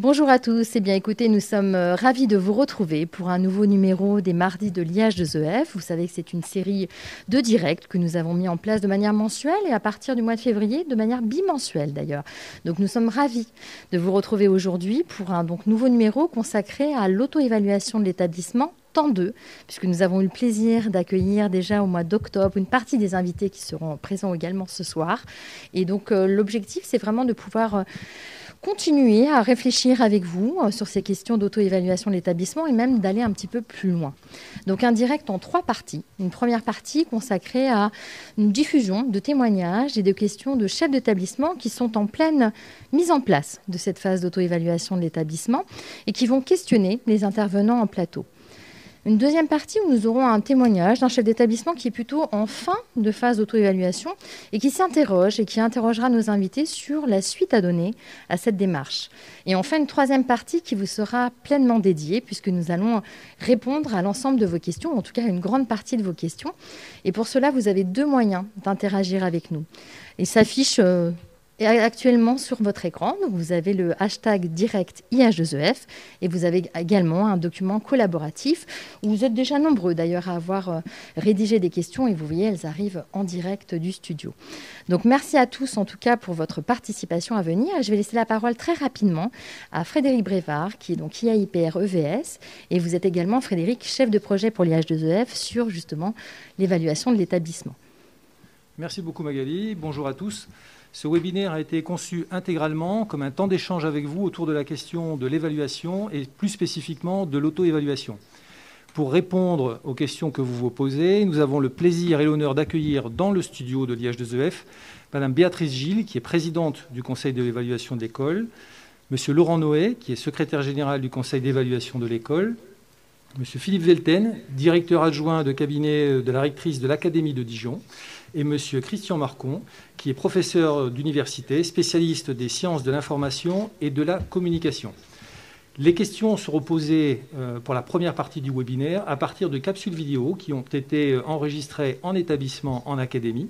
Bonjour à tous, eh bien écoutez, nous sommes euh, ravis de vous retrouver pour un nouveau numéro des mardis de l'IH de ZEF. Vous savez que c'est une série de directs que nous avons mis en place de manière mensuelle et à partir du mois de février de manière bimensuelle d'ailleurs. Donc nous sommes ravis de vous retrouver aujourd'hui pour un donc, nouveau numéro consacré à l'auto-évaluation de l'établissement temps 2, puisque nous avons eu le plaisir d'accueillir déjà au mois d'octobre une partie des invités qui seront présents également ce soir. Et donc euh, l'objectif, c'est vraiment de pouvoir... Euh, continuer à réfléchir avec vous euh, sur ces questions d'auto-évaluation de l'établissement et même d'aller un petit peu plus loin. Donc un direct en trois parties. Une première partie consacrée à une diffusion de témoignages et de questions de chefs d'établissement qui sont en pleine mise en place de cette phase d'auto-évaluation de l'établissement et qui vont questionner les intervenants en plateau. Une deuxième partie où nous aurons un témoignage d'un chef d'établissement qui est plutôt en fin de phase d'auto-évaluation et qui s'interroge et qui interrogera nos invités sur la suite à donner à cette démarche. Et enfin, une troisième partie qui vous sera pleinement dédiée puisque nous allons répondre à l'ensemble de vos questions, en tout cas une grande partie de vos questions. Et pour cela, vous avez deux moyens d'interagir avec nous. Il s'affiche euh, et actuellement sur votre écran, vous avez le hashtag direct IH2EF et vous avez également un document collaboratif où vous êtes déjà nombreux d'ailleurs à avoir euh, rédigé des questions et vous voyez, elles arrivent en direct du studio. Donc merci à tous en tout cas pour votre participation à venir. Je vais laisser la parole très rapidement à Frédéric Brévard qui est donc IAIPR EVS et vous êtes également Frédéric, chef de projet pour l'IH2EF sur justement l'évaluation de l'établissement. Merci beaucoup Magali, bonjour à tous. Ce webinaire a été conçu intégralement comme un temps d'échange avec vous autour de la question de l'évaluation et plus spécifiquement de l'auto-évaluation. Pour répondre aux questions que vous vous posez, nous avons le plaisir et l'honneur d'accueillir dans le studio de l'IH2EF Madame Béatrice Gilles, qui est présidente du Conseil de l'évaluation de l'école, Monsieur Laurent Noé, qui est secrétaire général du Conseil d'évaluation de l'école, Monsieur Philippe Velten, directeur adjoint de cabinet de la rectrice de l'Académie de Dijon, et M. Christian Marcon, qui est professeur d'université, spécialiste des sciences de l'information et de la communication. Les questions seront posées euh, pour la première partie du webinaire à partir de capsules vidéo qui ont été enregistrées en établissement, en académie,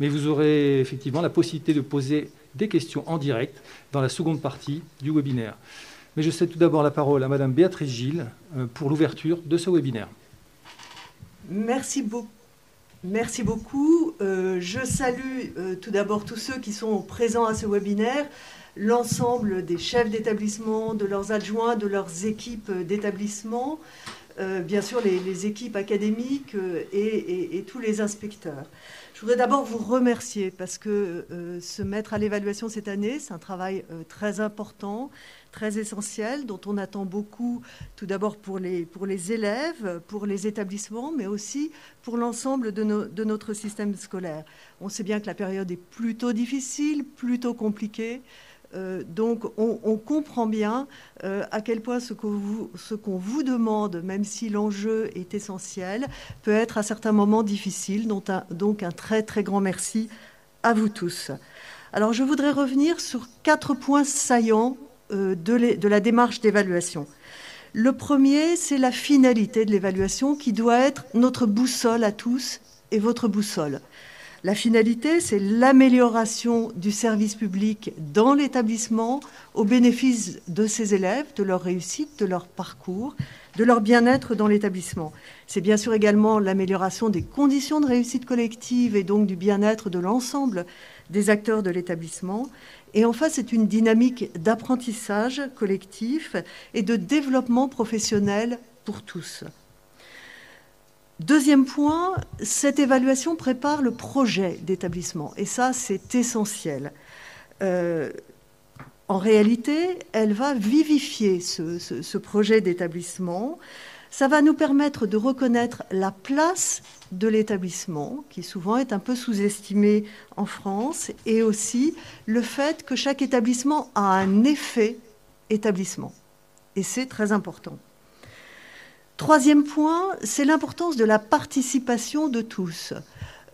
mais vous aurez effectivement la possibilité de poser des questions en direct dans la seconde partie du webinaire. Mais je cède tout d'abord la parole à Mme Béatrice Gilles euh, pour l'ouverture de ce webinaire. Merci beaucoup. Merci beaucoup. Euh, je salue euh, tout d'abord tous ceux qui sont présents à ce webinaire, l'ensemble des chefs d'établissement, de leurs adjoints, de leurs équipes d'établissement, euh, bien sûr les, équipes académiques et, tous les inspecteurs. Je voudrais d'abord vous remercier parce que se mettre à l'évaluation cette année, c'est un travail très important très essentiel dont on attend beaucoup, tout d'abord pour les, élèves, pour les établissements, mais aussi pour l'ensemble de notre système scolaire. On sait bien que la période est plutôt difficile, plutôt compliquée. Euh, donc on, comprend bien euh, à quel point ce qu'on vous, demande, même si l'enjeu est essentiel, peut être à certains moments difficile. Donc un, donc un très très grand merci à vous tous. Alors je voudrais revenir sur quatre points saillants euh, de, la démarche d'évaluation. Le premier, c'est la finalité de l'évaluation qui doit être notre boussole à tous et votre boussole. La finalité, c'est l'amélioration du service public dans l'établissement au bénéfice de ses élèves, de leur réussite, de leur parcours, de leur bien-être dans l'établissement. C'est bien sûr également l'amélioration des conditions de réussite collective et donc du bien-être de l'ensemble des acteurs de l'établissement. Et enfin, c'est une dynamique d'apprentissage collectif et de développement professionnel pour tous. Deuxième point, cette évaluation prépare le projet d'établissement. Et ça, c'est essentiel. Euh, en réalité, elle va vivifier ce, projet d'établissement. Ça va nous permettre de reconnaître la place de l'établissement, qui souvent est un peu sous-estimé en France, et aussi le fait que chaque établissement a un effet établissement. Et c'est très important. Troisième point, c'est l'importance de la participation de tous.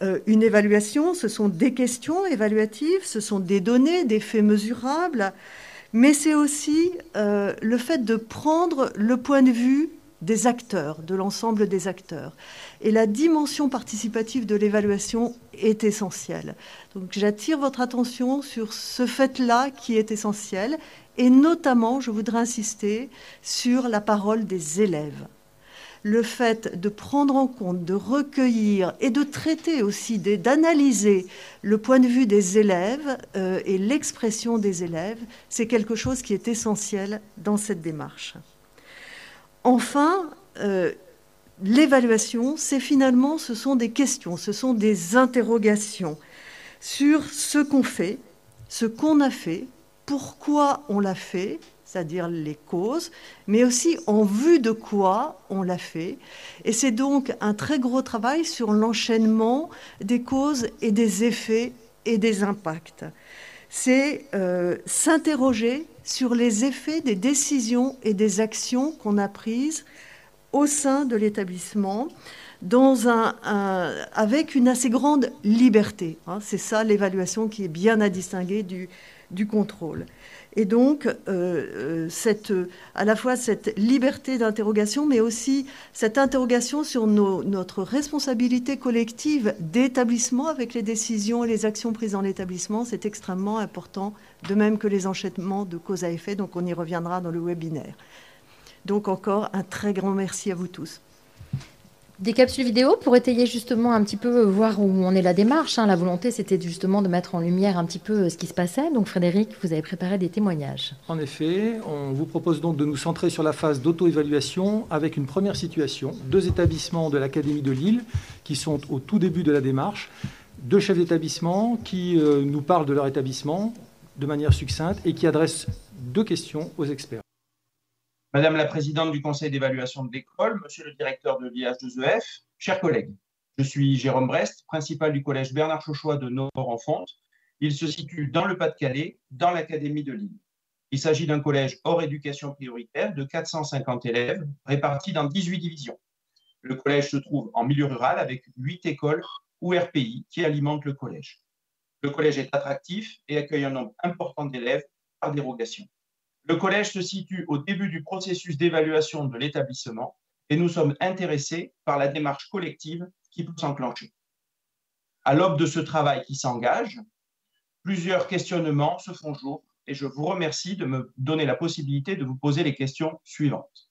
Euh, une évaluation, ce sont des questions évaluatives, ce sont des données, des faits mesurables, mais c'est aussi euh, le fait de prendre le point de vue des acteurs, de l'ensemble des acteurs. Et la dimension participative de l'évaluation est essentielle. Donc j'attire votre attention sur ce fait-là qui est essentiel, et notamment, je voudrais insister sur la parole des élèves le fait de prendre en compte, de recueillir et de traiter aussi, d'analyser le point de vue des élèves euh, et l'expression des élèves, c'est quelque chose qui est essentiel dans cette démarche. Enfin, euh, l'évaluation, c'est finalement, ce sont des questions, ce sont des interrogations sur ce qu'on fait, ce qu'on a fait, pourquoi on l'a fait, c'est-à-dire les causes, mais aussi en vue de quoi on l'a fait. Et c'est donc un très gros travail sur l'enchaînement des causes et des effets et des impacts. C'est euh, s'interroger sur les effets des décisions et des actions qu'on a prises au sein de l'établissement avec une assez grande liberté. Hein. c'est ça l'évaluation qui est bien à distinguer du contrôle. Et donc, euh, euh, cette, à la fois cette liberté d'interrogation, mais aussi cette interrogation sur notre responsabilité collective d'établissement avec les décisions et les actions prises dans l'établissement, c'est extrêmement important, de même que les enchaînements de cause à effet. Donc, on y reviendra dans le webinaire. Donc, encore un très grand merci à vous tous. Des capsules vidéo pour étayer justement un petit peu, voir où en est la démarche. Hein. La volonté, c'était justement de mettre en lumière un petit peu euh, ce qui se passait. Donc Frédéric, vous avez préparé des témoignages. En effet, on vous propose donc de nous centrer sur la phase d'auto-évaluation avec une première situation. Deux établissements de l'Académie de Lille qui sont au tout début de la démarche. Deux chefs d'établissement qui euh, nous parlent de leur établissement de manière succincte et qui adressent deux questions aux experts. Madame la présidente du conseil d'évaluation de l'école, monsieur le directeur de l'IH2EF, chers collègues, je suis Jérôme Brest, principal du collège Bernard Chauchois de Nord-en-Fonte. Il se situe dans le Pas-de-Calais, dans l'Académie de Lille. Il s'agit d'un collège hors éducation prioritaire de 450 élèves répartis dans 18 divisions. Le collège se trouve en milieu rural avec 8 écoles ou RPI qui alimentent le collège. Le collège est attractif et accueille un nombre important d'élèves par dérogation. Le collège se situe au début du processus d'évaluation de l'établissement et nous sommes intéressés par la démarche collective qui peut s'enclencher. À l'aube de ce travail qui s'engage, plusieurs questionnements se font jour et je vous remercie de me donner la possibilité de vous poser les questions suivantes.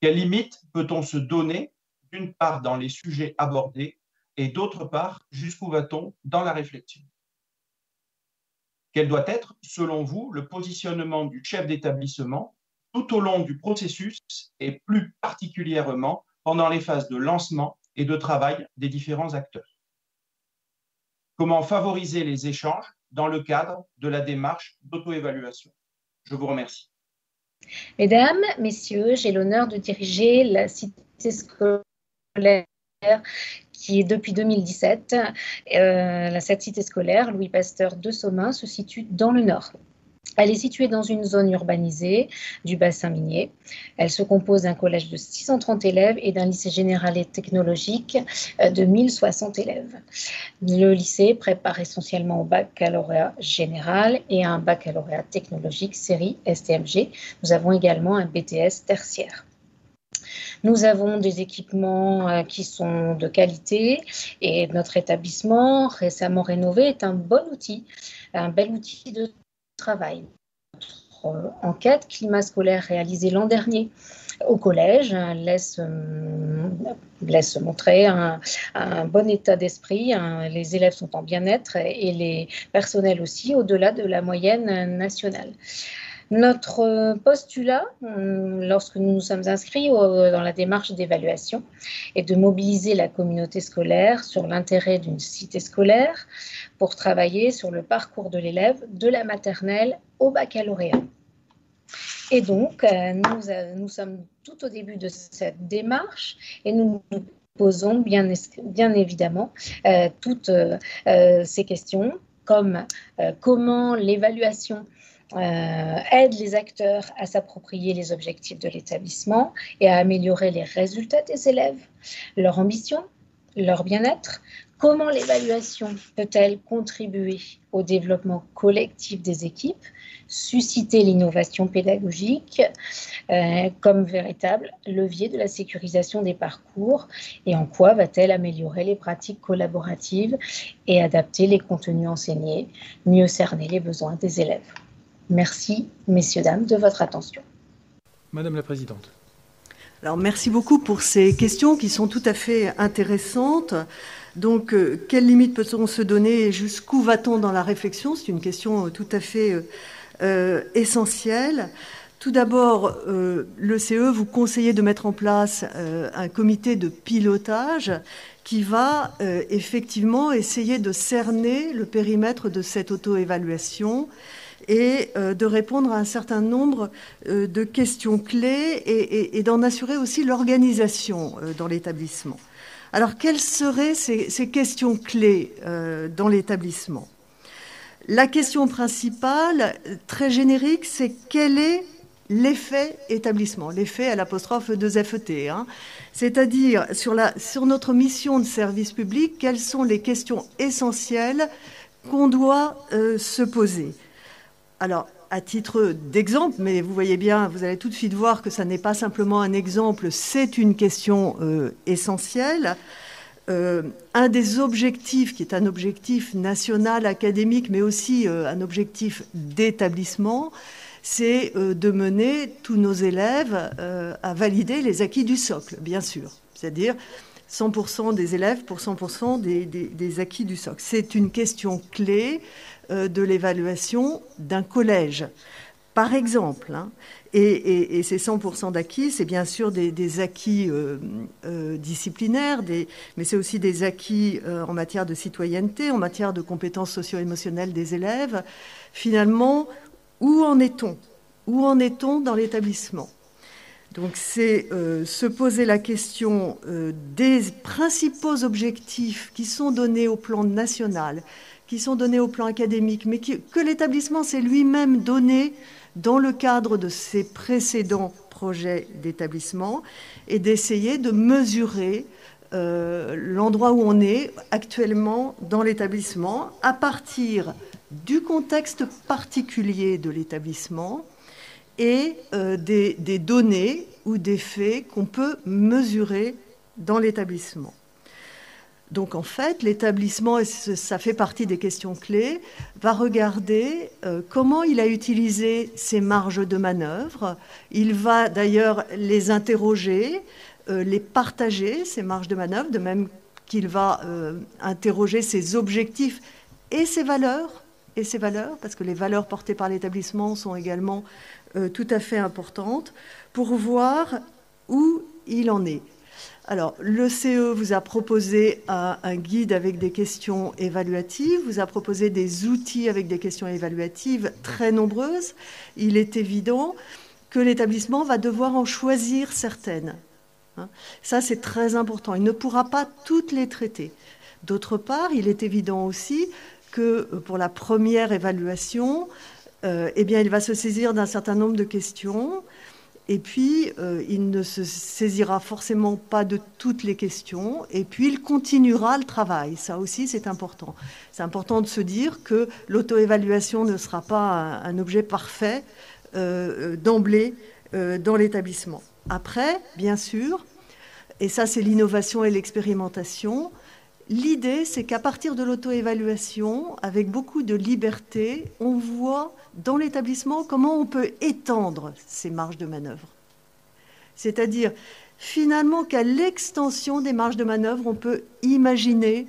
Quelles limites peut-on se donner, d'une part dans les sujets abordés et d'autre part, jusqu'où va-t-on dans la réflexion? Quel doit être, selon vous, le positionnement du chef d'établissement tout au long du processus et plus particulièrement pendant les phases de lancement et de travail des différents acteurs Comment favoriser les échanges dans le cadre de la démarche d'auto-évaluation? Je vous remercie. Mesdames, Messieurs, j'ai l'honneur de diriger la cité scolaire qui est depuis 2017. Euh, cette cité scolaire, Louis Pasteur de Sommin, se situe dans le nord. Elle est située dans une zone urbanisée du bassin minier. Elle se compose d'un collège de 630 élèves et d'un lycée général et technologique euh, de 1060 élèves. Le lycée prépare essentiellement au baccalauréat général et à un baccalauréat technologique série STMG. Nous avons également un BTS tertiaire. Nous avons des équipements euh, qui sont de qualité et notre établissement récemment rénové est un bon outil, un bel outil de travail. Notre euh, enquête climat scolaire réalisée l'an dernier au collège laisse, euh, laisse montrer un, bon état d'esprit. les élèves sont en bien-être et les personnels aussi, au-delà de la moyenne nationale. Notre postulat, lorsque nous nous sommes inscrits dans la démarche d'évaluation, est de mobiliser la communauté scolaire sur l'intérêt d'une cité scolaire pour travailler sur le parcours de l'élève de la maternelle au baccalauréat. Et donc, euh, nous, euh, sommes tout au début de cette démarche et nous nous posons bien, évidemment euh, toutes ces questions comme comment l'évaluation aide les acteurs à s'approprier les objectifs de l'établissement et à améliorer les résultats des élèves, leur ambition, leur bien-être, Comment l'évaluation peut-elle contribuer au développement collectif des équipes, susciter l'innovation pédagogique euh, comme véritable levier de la sécurisation des parcours et en quoi va-t-elle améliorer les pratiques collaboratives et adapter les contenus enseignés, mieux cerner les besoins des élèves? Merci, messieurs, dames, de votre attention. Madame la Présidente. Alors, merci beaucoup pour ces questions qui sont tout à fait intéressantes. Donc, euh, quelles limites peut-on se donner et jusqu'où va-t-on dans la réflexion? C'est une question euh, tout à fait euh, essentielle. Tout d'abord, le CE vous conseillez de mettre en place un comité de pilotage qui va effectivement essayer de cerner le périmètre de cette auto-évaluation et de répondre à un certain nombre de questions clés et d'en assurer aussi l'organisation dans l'établissement. Alors, quelles seraient ces, questions clés euh, dans l'établissement? La question principale, très générique, c'est quel est l'effet établissement, l'effet à l'apostrophe 2FET. Hein. C'est-à-dire, sur, notre mission de service public, quelles sont les questions essentielles qu'on doit euh, se poser? Alors, à titre d'exemple, mais vous voyez bien, vous allez tout de suite voir que ça n'est pas simplement un exemple, c'est une question euh, essentielle. Euh, un des objectifs, qui est un objectif national académique, mais aussi euh, un objectif d'établissement, c'est de mener tous nos élèves à valider les acquis du socle, bien sûr. C'est-à-dire 100% des élèves pour 100% des acquis du socle. C'est une question clé de l'évaluation d'un collège. Par exemple, hein, et, ces 100% d'acquis, c'est bien sûr des, acquis euh, euh, disciplinaires, mais c'est aussi des acquis en matière de citoyenneté, en matière de compétences socio-émotionnelles des élèves. Finalement, où en est-on? Où en est-on dans l'établissement? Donc c'est se poser la question des principaux objectifs qui sont donnés au plan national, qui sont donnés au plan académique, mais que l'établissement s'est lui-même donné dans le cadre de ses précédents projets d'établissement et d'essayer de mesurer euh, l'endroit où on est actuellement dans l'établissement à partir du contexte particulier de l'établissement et euh, des, des données ou des faits qu'on peut mesurer dans l'établissement. Donc en fait, l'établissement, et ça fait partie des questions clés, va regarder euh, comment il a utilisé ses marges de manœuvre. Il va d'ailleurs les interroger, euh, les partager, ces marges de manœuvre, de même qu'il va euh, interroger ses objectifs et ses valeurs, et ses valeurs, parce que les valeurs portées par l'établissement sont également tout à fait importantes, pour voir où il en est. Alors, le CE vous a proposé un, guide avec des questions évaluatives, vous a proposé des outils avec des questions évaluatives très nombreuses. Il est évident que l'établissement va devoir en choisir certaines. Hein. Ça, c'est très important. Il ne pourra pas toutes les traiter. D'autre part, il est évident aussi que euh, pour la première évaluation, euh, eh bien, il va se saisir d'un certain nombre de questions et puis, euh, il ne se saisira forcément pas de toutes les questions. Et puis, il continuera le travail. Ça aussi, c'est important. C'est important de se dire que l'auto-évaluation ne sera pas un, objet parfait euh, euh, d'emblée dans l'établissement. Après, bien sûr, et ça, c'est l'innovation et l'expérimentation, L'idée, c'est qu'à partir de l'auto-évaluation, avec beaucoup de liberté, on voit dans l'établissement comment on peut étendre ces marges de manœuvre. C'est-à-dire, finalement, qu'à l'extension des marges de manœuvre, on peut imaginer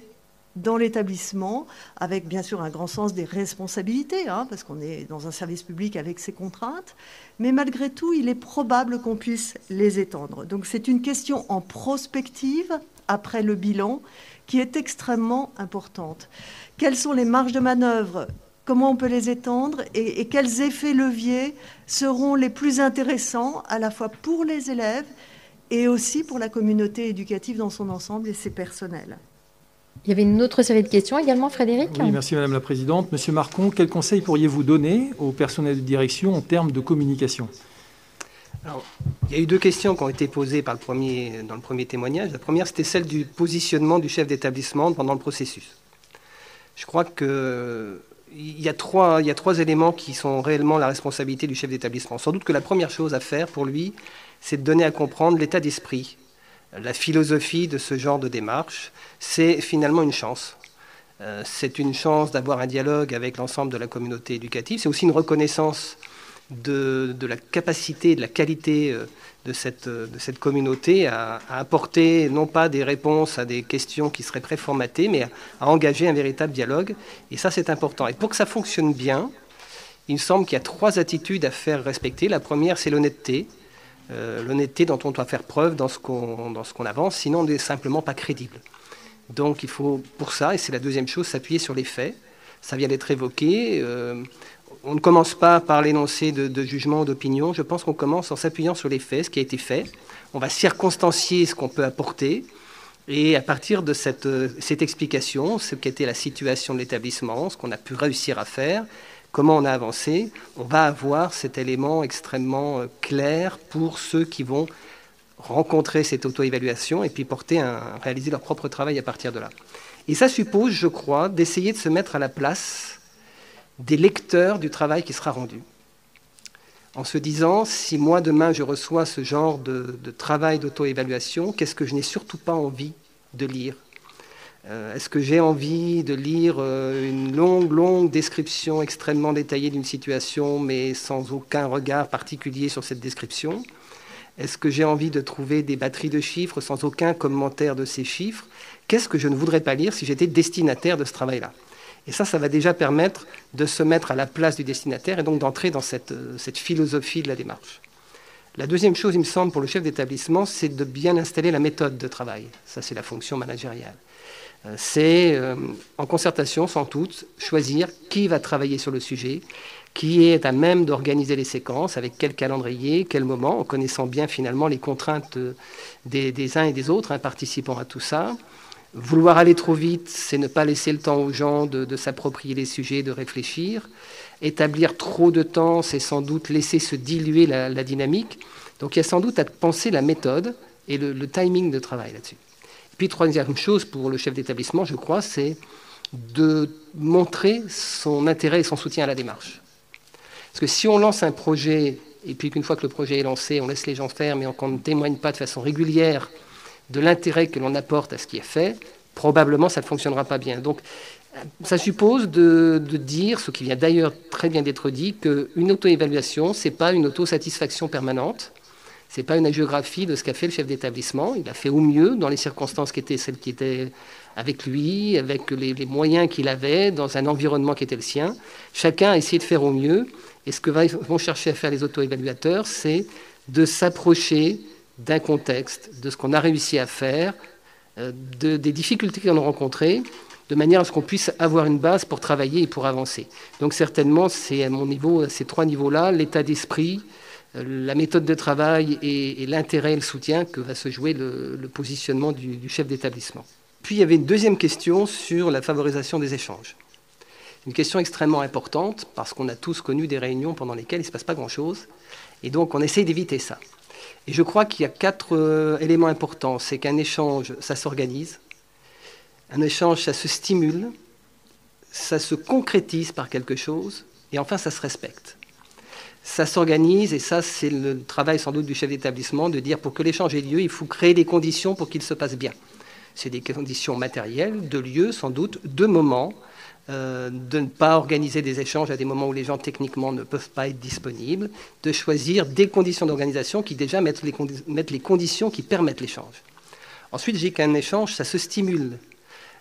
dans l'établissement, avec bien sûr un grand sens des responsabilités, hein, parce qu'on est dans un service public avec ses contraintes, mais malgré tout, il est probable qu'on puisse les étendre. Donc c'est une question en prospective, après le bilan, qui est extrêmement importante. Quelles sont les marges de manœuvre Comment on peut les étendre et, et quels effets leviers seront les plus intéressants à la fois pour les élèves et aussi pour la communauté éducative dans son ensemble et ses personnels il y avait une autre série de questions également, Frédéric. Oui, merci Madame la Présidente. Monsieur Marcon, quels conseils pourriez-vous donner au personnel de direction en termes de communication? Il y a eu deux questions qui ont été posées par le premier, dans le premier témoignage. La première, c'était celle du positionnement du chef d'établissement pendant le processus. Je crois il y a trois éléments qui sont réellement la responsabilité du chef d'établissement. Sans doute que la première chose à faire pour lui, c'est de donner à comprendre l'état d'esprit la philosophie de ce genre de démarche, c'est finalement une chance. Euh, c'est une chance d'avoir un dialogue avec l'ensemble de la communauté éducative. C'est aussi une reconnaissance de, la capacité, de la qualité euh, de cette, de cette communauté à, apporter non pas des réponses à des questions qui seraient préformatées, mais à, engager un véritable dialogue. Et ça, c'est important. Et pour que ça fonctionne bien, il me semble qu'il y a trois attitudes à faire respecter. La première, c'est l'honnêteté. Euh, l'honnêteté dont on doit faire preuve dans ce qu'on avance, sinon on n'est simplement pas crédible. Donc il faut pour ça, et c'est la deuxième chose, s'appuyer sur les faits. Ça vient d'être évoqué. Euh, on ne commence pas par l'énoncé de, de, jugement ou d'opinion. Je pense qu'on commence en s'appuyant sur les faits, ce qui a été fait. On va circonstancier ce qu'on peut apporter. Et à partir de cette, euh, explication, ce qu'était la situation de l'établissement, ce qu'on a pu réussir à faire, comment on a avancé, on va avoir cet élément extrêmement euh, clair pour ceux qui vont rencontrer cette auto-évaluation et puis porter un, réaliser leur propre travail à partir de là. Et ça suppose, je crois, d'essayer de se mettre à la place des lecteurs du travail qui sera rendu. En se disant, si moi demain je reçois ce genre de, travail d'auto-évaluation, qu'est-ce que je n'ai surtout pas envie de lire? Euh, est-ce que j'ai envie de lire euh, une longue, longue description extrêmement détaillée d'une situation, mais sans aucun regard particulier sur cette description? Est-ce que j'ai envie de trouver des batteries de chiffres sans aucun commentaire de ces chiffres? Qu'est-ce que je ne voudrais pas lire si j'étais destinataire de ce travail-là? Et ça, ça va déjà permettre de se mettre à la place du destinataire et donc d'entrer dans cette, euh, cette philosophie de la démarche. La deuxième chose, il me semble, pour le chef d'établissement, c'est de bien installer la méthode de travail. Ça, c'est la fonction managériale. Euh, c'est, euh, en concertation sans doute, choisir qui va travailler sur le sujet, qui est à même d'organiser les séquences, avec quel calendrier, quel moment, en connaissant bien finalement les contraintes des, uns et des autres, hein, participant à tout ça. Vouloir aller trop vite, c'est ne pas laisser le temps aux gens de, s'approprier les sujets, de réfléchir. Établir trop de temps, c'est sans doute laisser se diluer la, dynamique. Donc il y a sans doute à penser la méthode et le timing de travail là-dessus. Puis troisième chose pour le chef d'établissement, je crois, c'est de montrer son intérêt et son soutien à la démarche. Parce que si on lance un projet, et puis qu'une fois que le projet est lancé, on laisse les gens faire, mais qu'on ne témoigne pas de façon régulière de l'intérêt que l'on apporte à ce qui est fait, probablement ça ne fonctionnera pas bien. Donc ça suppose de, dire, ce qui vient d'ailleurs très bien d'être dit, qu'une auto-évaluation, ce n'est pas une autosatisfaction permanente, ce n'est pas une agiographie de ce qu'a fait le chef d'établissement. Il a fait au mieux dans les circonstances qui étaient celles qui étaient avec lui, avec les, moyens qu'il avait, dans un environnement qui était le sien. Chacun a essayé de faire au mieux. Et ce que vont chercher à faire les auto-évaluateurs, c'est de s'approcher d'un contexte, de ce qu'on a réussi à faire, euh, de, des difficultés qu'on a rencontrées, de manière à ce qu'on puisse avoir une base pour travailler et pour avancer. Donc certainement, c'est à mon niveau, ces trois niveaux-là, l'état d'esprit, la méthode de travail et, l'intérêt et le soutien que va se jouer le, positionnement du, chef d'établissement. Puis il y avait une deuxième question sur la favorisation des échanges. Une question extrêmement importante parce qu'on a tous connu des réunions pendant lesquelles il ne se passe pas grand-chose et donc on essaye d'éviter ça. Et je crois qu'il y a quatre euh, éléments importants. C'est qu'un échange, ça s'organise. Un échange, ça se stimule. Ça se concrétise par quelque chose. Et enfin, ça se respecte ça s'organise, et ça, c'est le travail sans doute du chef d'établissement, de dire pour que l'échange ait lieu, il faut créer des conditions pour qu'il se passe bien. C'est des conditions matérielles, de lieu sans doute, de moments, euh, de ne pas organiser des échanges à des moments où les gens techniquement ne peuvent pas être disponibles, de choisir des conditions d'organisation qui déjà mettent les, mettent les conditions qui permettent l'échange. Ensuite, j'ai qu'un échange, ça se stimule.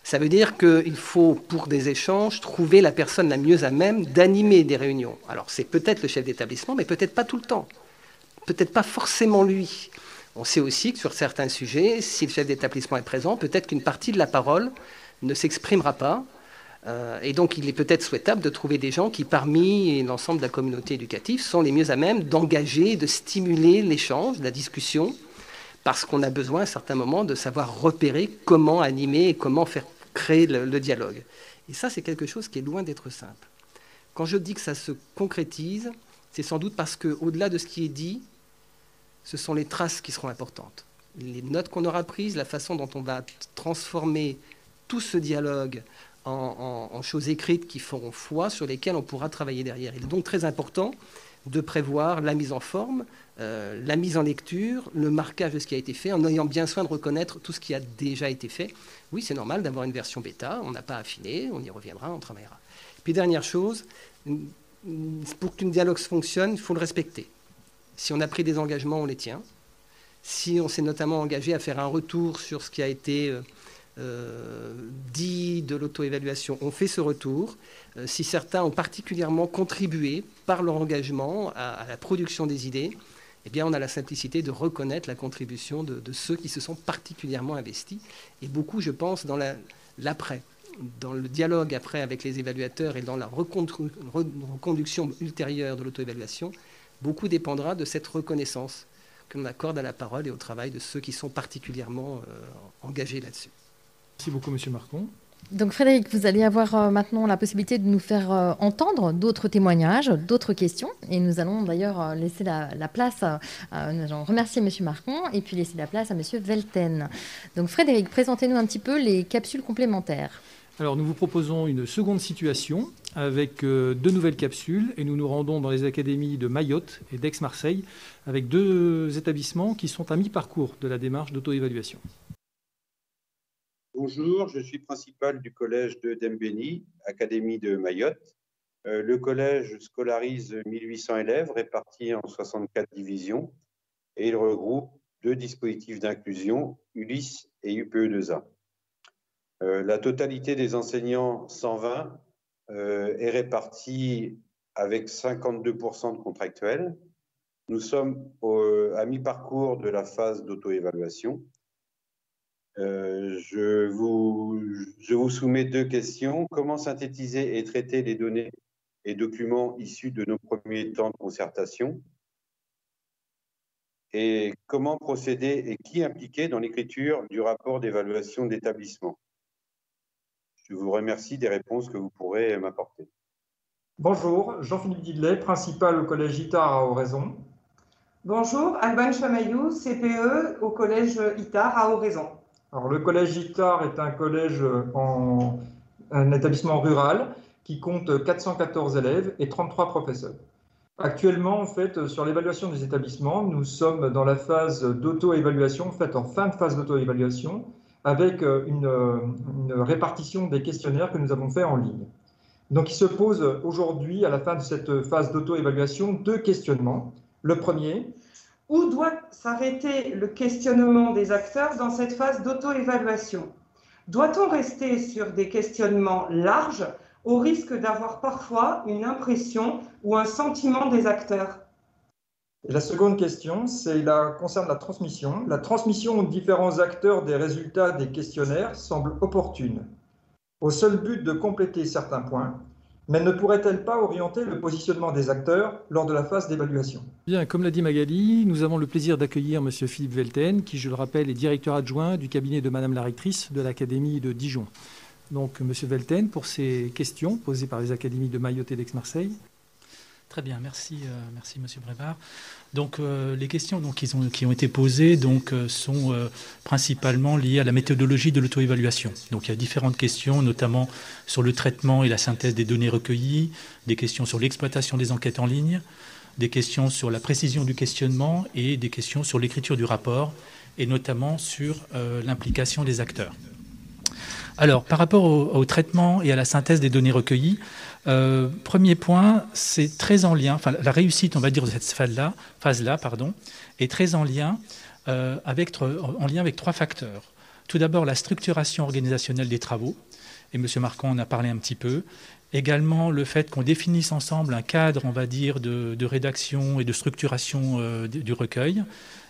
Ça veut dire qu'il faut, pour des échanges, trouver la personne la mieux à même d'animer des réunions. Alors c'est peut-être le chef d'établissement, mais peut-être pas tout le temps. Peut-être pas forcément lui. On sait aussi que sur certains sujets, si le chef d'établissement est présent, peut-être qu'une partie de la parole ne s'exprimera pas. Euh, et donc, il est peut-être souhaitable de trouver des gens qui, parmi l'ensemble de la communauté éducative, sont les mieux à même d'engager, de stimuler l'échange, la discussion, parce qu'on a besoin à certains moments de savoir repérer comment animer et comment faire créer le, le dialogue. Et ça, c'est quelque chose qui est loin d'être simple. Quand je dis que ça se concrétise, c'est sans doute parce qu'au-delà de ce qui est dit, ce sont les traces qui seront importantes. Les notes qu'on aura prises, la façon dont on va transformer tout ce dialogue en, choses écrites qui feront foi, sur lesquelles on pourra travailler derrière. Il est donc très important de prévoir la mise en forme, euh, la mise en lecture, le marquage de ce qui a été fait, en ayant bien soin de reconnaître tout ce qui a déjà été fait. Oui, c'est normal d'avoir une version bêta, on n'a pas affiné, on y reviendra, on travaillera. Puis dernière chose, pour qu'une dialogue fonctionne, il faut le respecter. Si on a pris des engagements, on les tient. Si on s'est notamment engagé à faire un retour sur ce qui a été euh, euh, dit de l'auto-évaluation, on fait ce retour. Euh, si certains ont particulièrement contribué par leur engagement à, la production des idées, eh bien, on a la simplicité de reconnaître la contribution de, ceux qui se sont particulièrement investis. Et beaucoup, je pense, dans l'après, dans le dialogue après avec les évaluateurs et dans la reconduction ultérieure de l'auto-évaluation, beaucoup dépendra de cette reconnaissance que l'on accorde à la parole et au travail de ceux qui sont particulièrement euh, engagés là-dessus. Merci beaucoup, Monsieur Marcon. Donc Frédéric, vous allez avoir euh, maintenant la possibilité de nous faire euh, entendre d'autres témoignages, d'autres questions. Et nous allons d'ailleurs laisser la, place, à, nous allons remercier M. Marcon et puis laisser la place à M. Velten. Donc Frédéric, présentez-nous un petit peu les capsules complémentaires. Alors nous vous proposons une seconde situation avec euh, deux nouvelles capsules et nous nous rendons dans les académies de Mayotte et d'Aix-Marseille avec deux établissements qui sont à mi-parcours de la démarche d'auto-évaluation. Bonjour, je suis principal du collège de Dembéni, Académie de Mayotte. Euh, le collège scolarise 1800 élèves répartis en 64 divisions et il regroupe deux dispositifs d'inclusion, ULIS et UPE2A. Euh, la totalité des enseignants 120 euh, est répartie avec 52% de contractuels. Nous sommes à mi-parcours de la phase d'auto-évaluation. Euh, je, vous, je vous soumets deux questions. Comment synthétiser et traiter les données et documents issus de nos premiers temps de concertation? Et comment procéder et qui impliquer dans l'écriture du rapport d'évaluation d'établissement? Je vous remercie des réponses que vous pourrez m'apporter. Bonjour, Jean-Philippe Didley, principal au collège ITAR à Oraison. Bonjour, Alban Chamaillou, CPE au collège ITAR à Oraison. Alors, le collège ITAR est un collège en un établissement rural qui compte 414 élèves et 33 professeurs. Actuellement, en fait, sur l'évaluation des établissements, nous sommes dans la phase d'auto-évaluation, en fait, en fin de phase d'auto-évaluation, avec euh, euh, une, répartition des questionnaires que nous avons fait en ligne. Donc, il se pose aujourd'hui, à la fin de cette phase d'auto-évaluation, deux questionnements. Le premier. Où doit s'arrêter le questionnement des acteurs dans cette phase d'auto-évaluation? Doit-on rester sur des questionnements larges au risque d'avoir parfois une impression ou un sentiment des acteurs? La seconde question la, concerne la transmission. La transmission aux différents acteurs des résultats des questionnaires semble opportune, au seul but de compléter certains points, mais ne pourrait-elle pas orienter le positionnement des acteurs lors de la phase d'évaluation? Bien, comme l'a dit Magali, nous avons le plaisir d'accueillir M. Philippe Velten, qui, je le rappelle, est directeur adjoint du cabinet de Madame la rectrice de l'Académie de Dijon. Donc, M. Velten, pour ces questions posées par les académies de Mayotte et d'Aix-Marseille. Très bien, merci, euh, merci Monsieur Brébard. Donc euh, les questions qui, ont, été posées euh, sont principalement liées à la méthodologie de l'auto-évaluation. Donc il y a différentes questions, notamment sur le traitement et la synthèse des données recueillies, des questions sur l'exploitation des enquêtes en ligne, des questions sur la précision du questionnement et des questions sur l'écriture du rapport, et notamment sur l'implication des acteurs. Alors, par rapport au, traitement et à la synthèse des données recueillies, euh, premier point, c'est très en lien, la réussite, on va dire, de cette phase-là, phase -là, pardon, est très en lien, euh, avec, en lien avec trois facteurs. Tout d'abord, la structuration organisationnelle des travaux, et M. Marcon en a parlé un petit peu. Également, le fait qu'on définisse ensemble un cadre, on va dire, de, rédaction et de structuration euh, du recueil,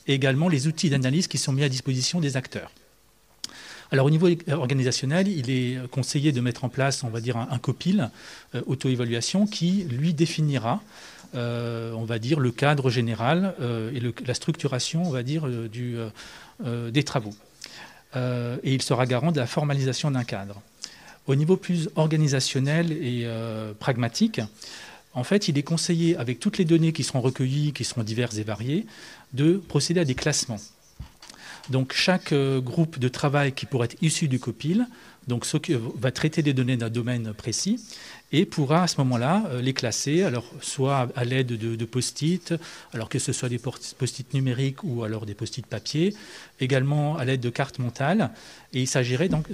et également les outils d'analyse qui sont mis à disposition des acteurs. Alors au niveau organisationnel, il est conseillé de mettre en place, on va dire, un, copil, euh, auto-évaluation, qui lui définira, euh, on va dire, le cadre général et la structuration, des travaux. et il sera garant de la formalisation d'un cadre. Au niveau plus organisationnel et euh, pragmatique, en fait, il est conseillé, avec toutes les données qui seront recueillies, qui seront diverses et variées, de procéder à des classements. Donc chaque euh, groupe de travail qui pourrait être issu du COPIL donc, va traiter des données d'un domaine précis et pourra à ce moment-là euh, les classer, soit à l'aide de, post-it, alors que ce soit des post-it numériques ou alors des post-it papier, également à l'aide de cartes mentales. Et il s'agira donc,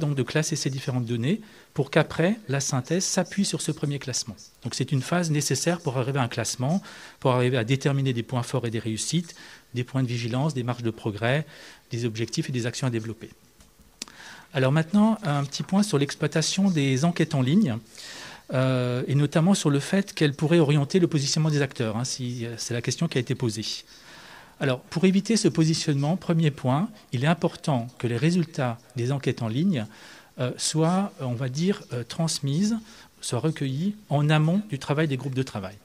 donc de classer ces différentes données pour qu'après, la synthèse s'appuie sur ce premier classement. Donc c'est une phase nécessaire pour arriver à un classement, pour arriver à déterminer des points forts et des réussites, des points de vigilance, des marges de progrès, des objectifs et des actions à développer. Alors maintenant, un petit point sur l'exploitation des enquêtes en ligne. Euh, et notamment sur le fait qu'elle pourrait orienter le positionnement des acteurs, hein, si, c'est la question qui a été posée. Alors, pour éviter ce positionnement, premier point, il est important que les résultats des enquêtes en ligne euh, soient, on va dire, euh, transmises, soient recueillis en amont du travail des groupes de travail.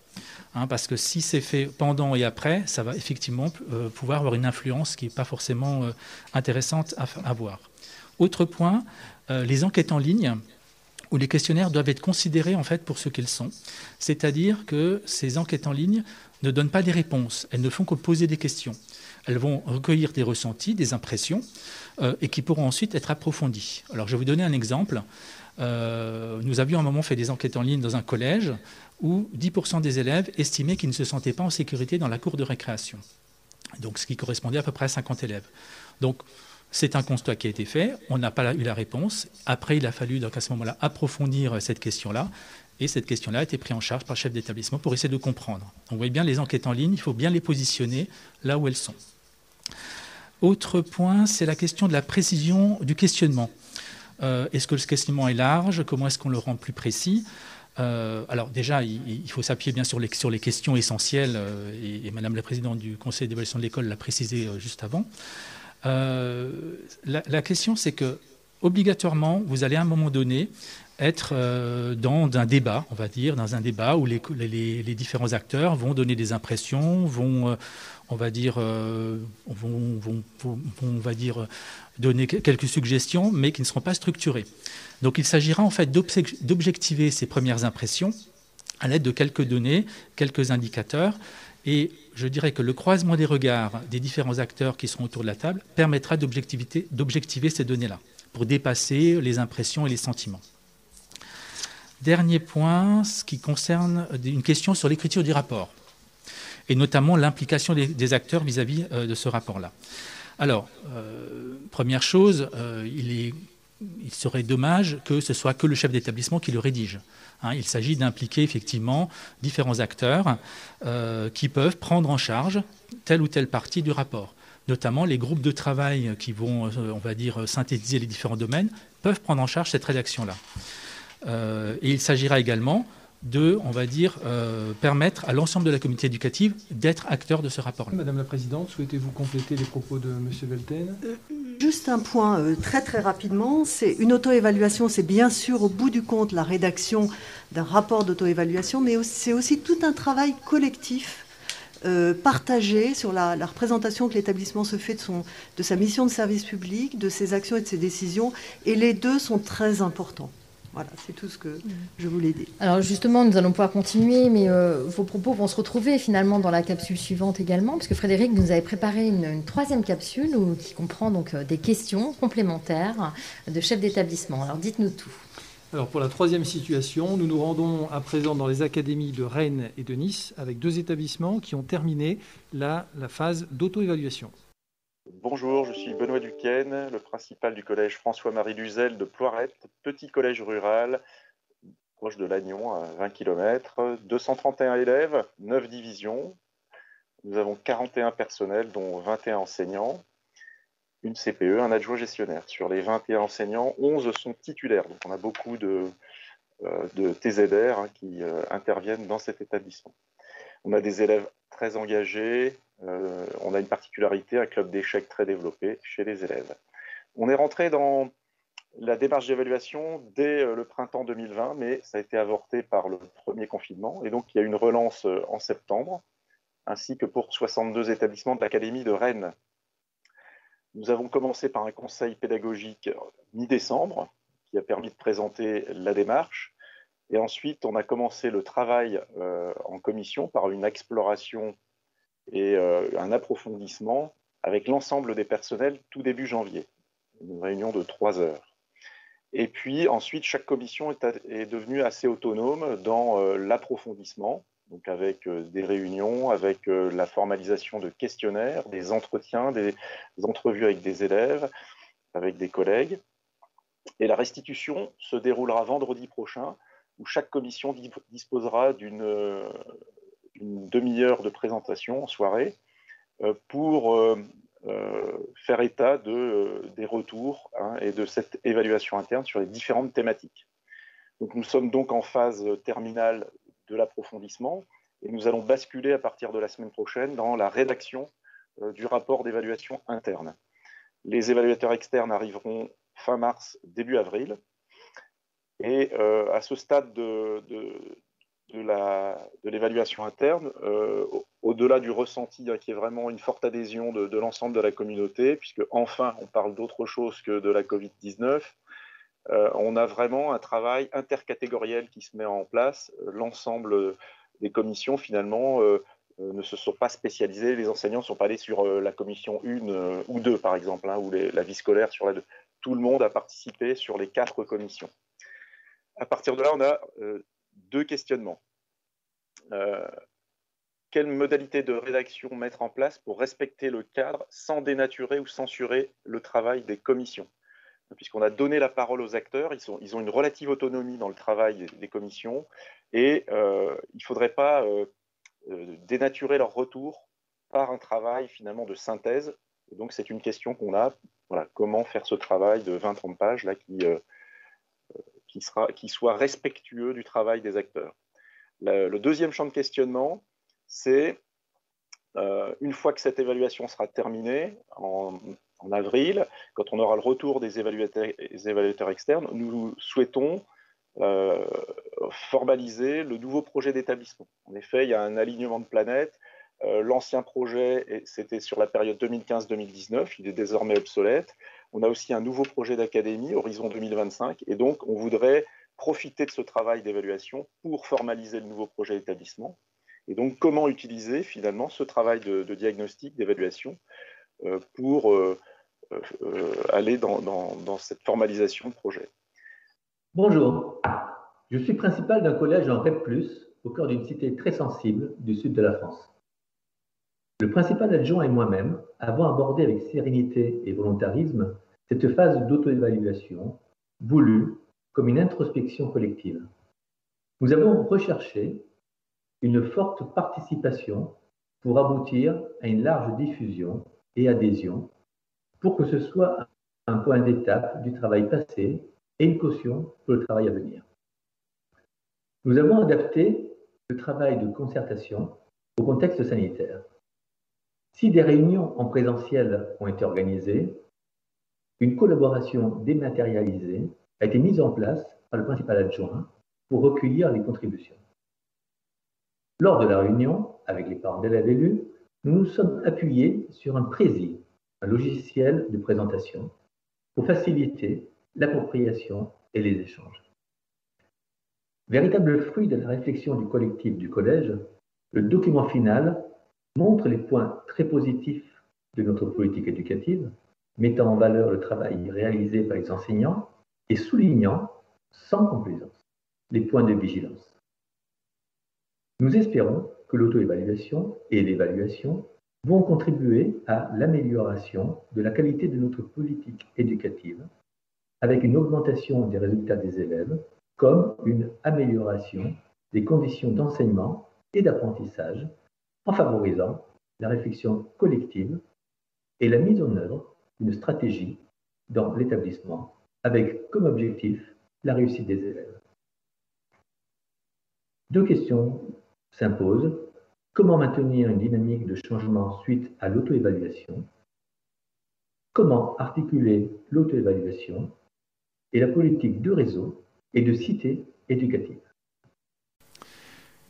Hein, parce que si c'est fait pendant et après, ça va effectivement pouvoir avoir une influence qui n'est pas forcément intéressante à, à, voir. Autre point, les enquêtes en ligne, où les questionnaires doivent être considérés en fait pour ce qu'ils sont. C'est-à-dire que ces enquêtes en ligne ne donnent pas des réponses, elles ne font que poser des questions. Elles vont recueillir des ressentis, des impressions, euh, et qui pourront ensuite être approfondies. Alors je vais vous donner un exemple. Euh, nous avions un moment fait des enquêtes en ligne dans un collège où 10% des élèves estimaient qu'ils ne se sentaient pas en sécurité dans la cour de récréation. Donc ce qui correspondait à peu près à 50 élèves. Donc c'est un constat qui a été fait, on n'a pas eu la réponse. Après, il a fallu, donc à ce moment-là, approfondir cette question-là. Et cette question-là a été prise en charge par le chef d'établissement pour essayer de comprendre. Vous voyez bien, les enquêtes en ligne, il faut bien les positionner là où elles sont. Autre point, c'est la question de la précision du questionnement. Euh, est-ce que le questionnement est large? Comment est-ce qu'on le rend plus précis? Euh, alors déjà, il, faut s'appuyer bien sur les, questions essentielles, euh, et, Madame la Présidente du Conseil d'évaluation de l'école l'a précisé juste avant. Euh, la, question, c'est que obligatoirement, vous allez à un moment donné être euh, dans un débat, on va dire, dans un débat où les, différents acteurs vont donner des impressions, vont, euh, on va dire, vont, vont, on va dire, donner quelques suggestions, mais qui ne seront pas structurées. Donc il s'agira en fait d'objectiver ces premières impressions à l'aide de quelques données, quelques indicateurs, et je dirais que le croisement des regards des différents acteurs qui seront autour de la table permettra d'objectiver ces données-là, pour dépasser les impressions et les sentiments. Dernier point, ce qui concerne une question sur l'écriture du rapport, et notamment l'implication des, acteurs vis-à-vis euh, de ce rapport-là. Alors, euh, première chose, euh, il, serait dommage que ce soit que le chef d'établissement qui le rédige. Hein, il s'agit d'impliquer effectivement différents acteurs qui peuvent prendre en charge telle ou telle partie du rapport. Notamment les groupes de travail qui vont, on va dire, synthétiser les différents domaines, peuvent prendre en charge cette rédaction-là. Euh, et il s'agira également de, on va dire, permettre à l'ensemble de la communauté éducative d'être acteur de ce rapport. -là. Madame la Présidente, souhaitez-vous compléter les propos de M. Velten? Juste un point euh, très très rapidement, c'est une auto-évaluation, c'est bien sûr au bout du compte la rédaction d'un rapport d'auto-évaluation, mais c'est aussi tout un travail collectif euh, partagé sur la, représentation que l'établissement se fait de, son, de sa mission de service public, de ses actions et de ses décisions, et les deux sont très importants. Voilà, c'est tout ce que je voulais dire. Alors justement, nous allons pouvoir continuer, mais euh, vos propos vont se retrouver finalement dans la capsule suivante également, puisque Frédéric nous avait préparé une, troisième capsule qui comprend donc euh, des questions complémentaires de chefs d'établissement. Alors dites-nous tout. Alors pour la troisième situation, nous nous rendons à présent dans les académies de Rennes et de Nice avec deux établissements qui ont terminé la, la phase d'auto-évaluation. Bonjour, je suis Benoît Duquesne, le principal du collège François-Marie Luzel de Ploirette, petit collège rural proche de Lannion, à 20 km, 231 élèves, 9 divisions. Nous avons 41 personnels, dont 21 enseignants. une CPE, un adjoint gestionnaire. Sur les 21 enseignants, 11 sont titulaires. Donc on a beaucoup de, de TZR hein, qui interviennent dans cet établissement. On a des élèves très engagés, on a une particularité, un club d'échecs très développé chez les élèves. On est rentré dans la démarche d'évaluation dès euh, le printemps 2020, mais ça a été avorté par le premier confinement. Et donc, il y a une relance euh, en septembre, ainsi que pour 62 établissements de l'Académie de Rennes. Nous avons commencé par un conseil pédagogique mi-décembre, qui a permis de présenter la démarche. Et ensuite, on a commencé le travail euh, en commission par une exploration et un approfondissement avec l'ensemble des personnels tout début janvier. Une réunion de trois heures. Et puis ensuite, chaque commission est, devenue assez autonome dans euh, l'approfondissement, donc avec euh, des réunions, avec euh, la formalisation de questionnaires, des entretiens, des, entrevues avec des élèves, avec des collègues. Et la restitution se déroulera vendredi prochain, où chaque commission disposera d'une demi-heure de présentation en soirée pour euh, faire état de, euh, des retours hein, et de cette évaluation interne sur les différentes thématiques. Donc, nous sommes donc en phase terminale de l'approfondissement et nous allons basculer à partir de la semaine prochaine dans la rédaction euh, du rapport d'évaluation interne. Les évaluateurs externes arriveront fin mars, début avril. Et à ce stade de, de l'évaluation interne, euh, au-delà du ressenti hein, qui est vraiment une forte adhésion de, l'ensemble de la communauté, puisque enfin on parle d'autre chose que de la Covid-19, euh, on a vraiment un travail intercatégoriel qui se met en place. L'ensemble des commissions finalement euh, ne se sont pas spécialisées, les enseignants ne sont pas allés sur la commission 1 ou 2 par exemple, hein, ou la vie scolaire sur la 2. Tout le monde a participé sur les quatre commissions. À partir de là, on a deux questionnements. Euh, quelle modalité de rédaction mettre en place pour respecter le cadre sans dénaturer ou censurer le travail des commissions? Puisqu'on a donné la parole aux acteurs, ils, ils, ont une relative autonomie dans le travail des commissions et euh, il ne faudrait pas euh, dénaturer leur retour par un travail finalement de synthèse. donc c'est une question qu'on a, voilà, comment faire ce travail de 20-30 pages là, qui, qui, soit respectueux du travail des acteurs. Le, deuxième champ de questionnement, c'est euh, une fois que cette évaluation sera terminée en, avril, quand on aura le retour des évaluateurs, des évaluateurs externes, nous souhaitons euh, formaliser le nouveau projet d'établissement. En effet, il y a un alignement de planètes. Euh, l'ancien projet, c'était sur la période 2015-2019, il est désormais obsolète. On a aussi un nouveau projet d'académie, Horizon 2025, et donc on voudrait profiter de ce travail d'évaluation pour formaliser le nouveau projet d'établissement. Et donc comment utiliser finalement ce travail de, diagnostic, d'évaluation, euh, pour euh, aller dans, dans cette formalisation de projet? Bonjour, je suis principal d'un collège en REP, au cœur d'une cité très sensible du sud de la France. Le principal adjoint et moi-même avons abordé avec sérénité et volontarisme cette phase d'auto-évaluation voulue comme une introspection collective. Nous avons recherché une forte participation pour aboutir à une large diffusion et adhésion pour que ce soit un point d'étape du travail passé et une caution pour le travail à venir. Nous avons adapté le travail de concertation au contexte sanitaire. Si des réunions en présentiel ont été organisées, une collaboration dématérialisée a été mise en place par le principal adjoint pour recueillir les contributions. Lors de la réunion, avec les parents d'élèves élus, nous nous sommes appuyés sur un Prési, un logiciel de présentation, pour faciliter l'appropriation et les échanges. Véritable fruit de la réflexion du collectif du collège, le document final montre les points très positifs de notre politique éducative, mettant en valeur le travail réalisé par les enseignants et soulignant, sans complaisance, les points de vigilance. Nous espérons que l'auto-évaluation et l'évaluation vont contribuer à l'amélioration de la qualité de notre politique éducative, avec une augmentation des résultats des élèves, comme une amélioration des conditions d'enseignement et d'apprentissage en favorisant la réflexion collective et la mise en œuvre une stratégie dans l'établissement avec comme objectif la réussite des élèves. Deux questions s'imposent. Comment maintenir une dynamique de changement suite à l'auto-évaluation? Comment articuler l'auto-évaluation et la politique de réseau et de cité éducative?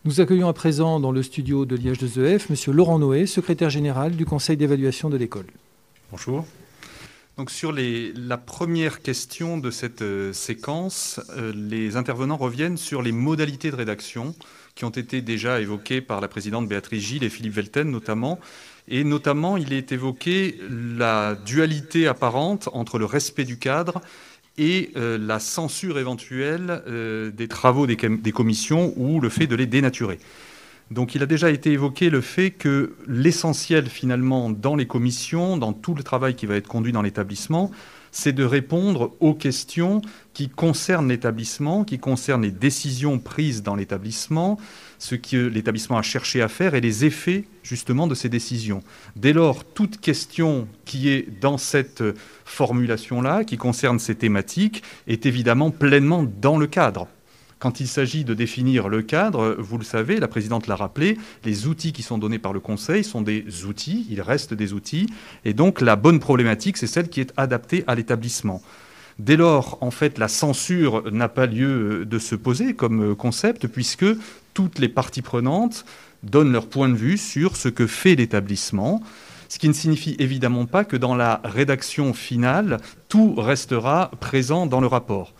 Nous accueillons à présent dans le studio de l'IH2EF M. Laurent Noé, secrétaire général du Conseil d'évaluation de l'école. Bonjour. Donc sur la première question de cette euh, séquence, euh, les intervenants reviennent sur les modalités de rédaction qui ont été déjà évoquées par la présidente Béatrice Gilles et Philippe Velten notamment. Et notamment, il est évoqué la dualité apparente entre le respect du cadre et euh, la censure éventuelle euh, des travaux des, commissions ou le fait de les dénaturer. Donc il a déjà été évoqué le fait que l'essentiel finalement dans les commissions, dans tout le travail qui va être conduit dans l'établissement, c'est de répondre aux questions qui concernent l'établissement, qui concernent les décisions prises dans l'établissement, ce que l'établissement a cherché à faire et les effets justement de ces décisions. Dès lors, toute question qui est dans cette formulation-là, qui concerne ces thématiques, est évidemment pleinement dans le cadre. Quand il s'agit de définir le cadre, vous le savez, la présidente l'a rappelé, les outils qui sont donnés par le Conseil sont des outils, ils restent des outils, et donc la bonne problématique, c'est celle qui est adaptée à l'établissement. Dès lors, en fait, la censure n'a pas lieu de se poser comme concept, puisque toutes les parties prenantes donnent leur point de vue sur ce que fait l'établissement, ce qui ne signifie évidemment pas que dans la rédaction finale, tout restera présent dans le rapport.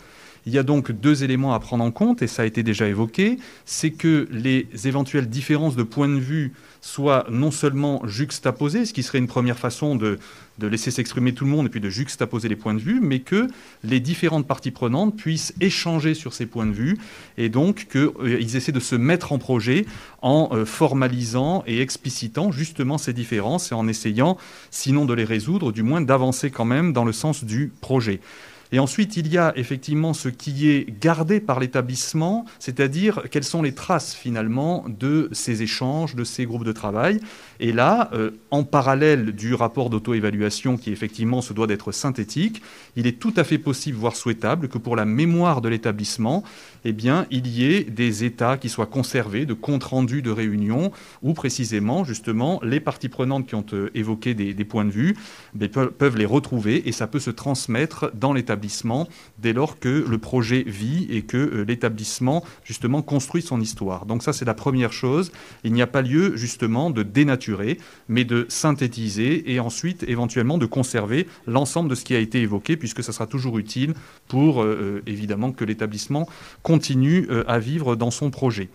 Il y a donc deux éléments à prendre en compte, et ça a été déjà évoqué, c'est que les éventuelles différences de point de vue soient non seulement juxtaposées, ce qui serait une première façon de, laisser s'exprimer tout le monde et puis de juxtaposer les points de vue, mais que les différentes parties prenantes puissent échanger sur ces points de vue et donc qu'ils euh, essaient de se mettre en projet en euh, formalisant et explicitant justement ces différences et en essayant, sinon de les résoudre, du moins d'avancer quand même dans le sens du projet. Et ensuite, il y a effectivement ce qui est gardé par l'établissement, c'est-à-dire quelles sont les traces finalement de ces échanges, de ces groupes de travail. Et là, euh, en parallèle du rapport d'auto-évaluation qui effectivement se doit d'être synthétique, il est tout à fait possible, voire souhaitable, que pour la mémoire de l'établissement, eh bien, il y ait des états qui soient conservés, de comptes rendus de réunions, où précisément, justement, les parties prenantes qui ont euh, évoqué des, points de vue eh peuvent les retrouver et ça peut se transmettre dans l'établissement dès lors que le projet vit et que euh, l'établissement justement construit son histoire. Donc ça c'est la première chose. Il n'y a pas lieu justement de dénaturer, mais de synthétiser et ensuite éventuellement de conserver l'ensemble de ce qui a été évoqué puisque ça sera toujours utile pour euh, évidemment que l'établissement continue à vivre dans son projet.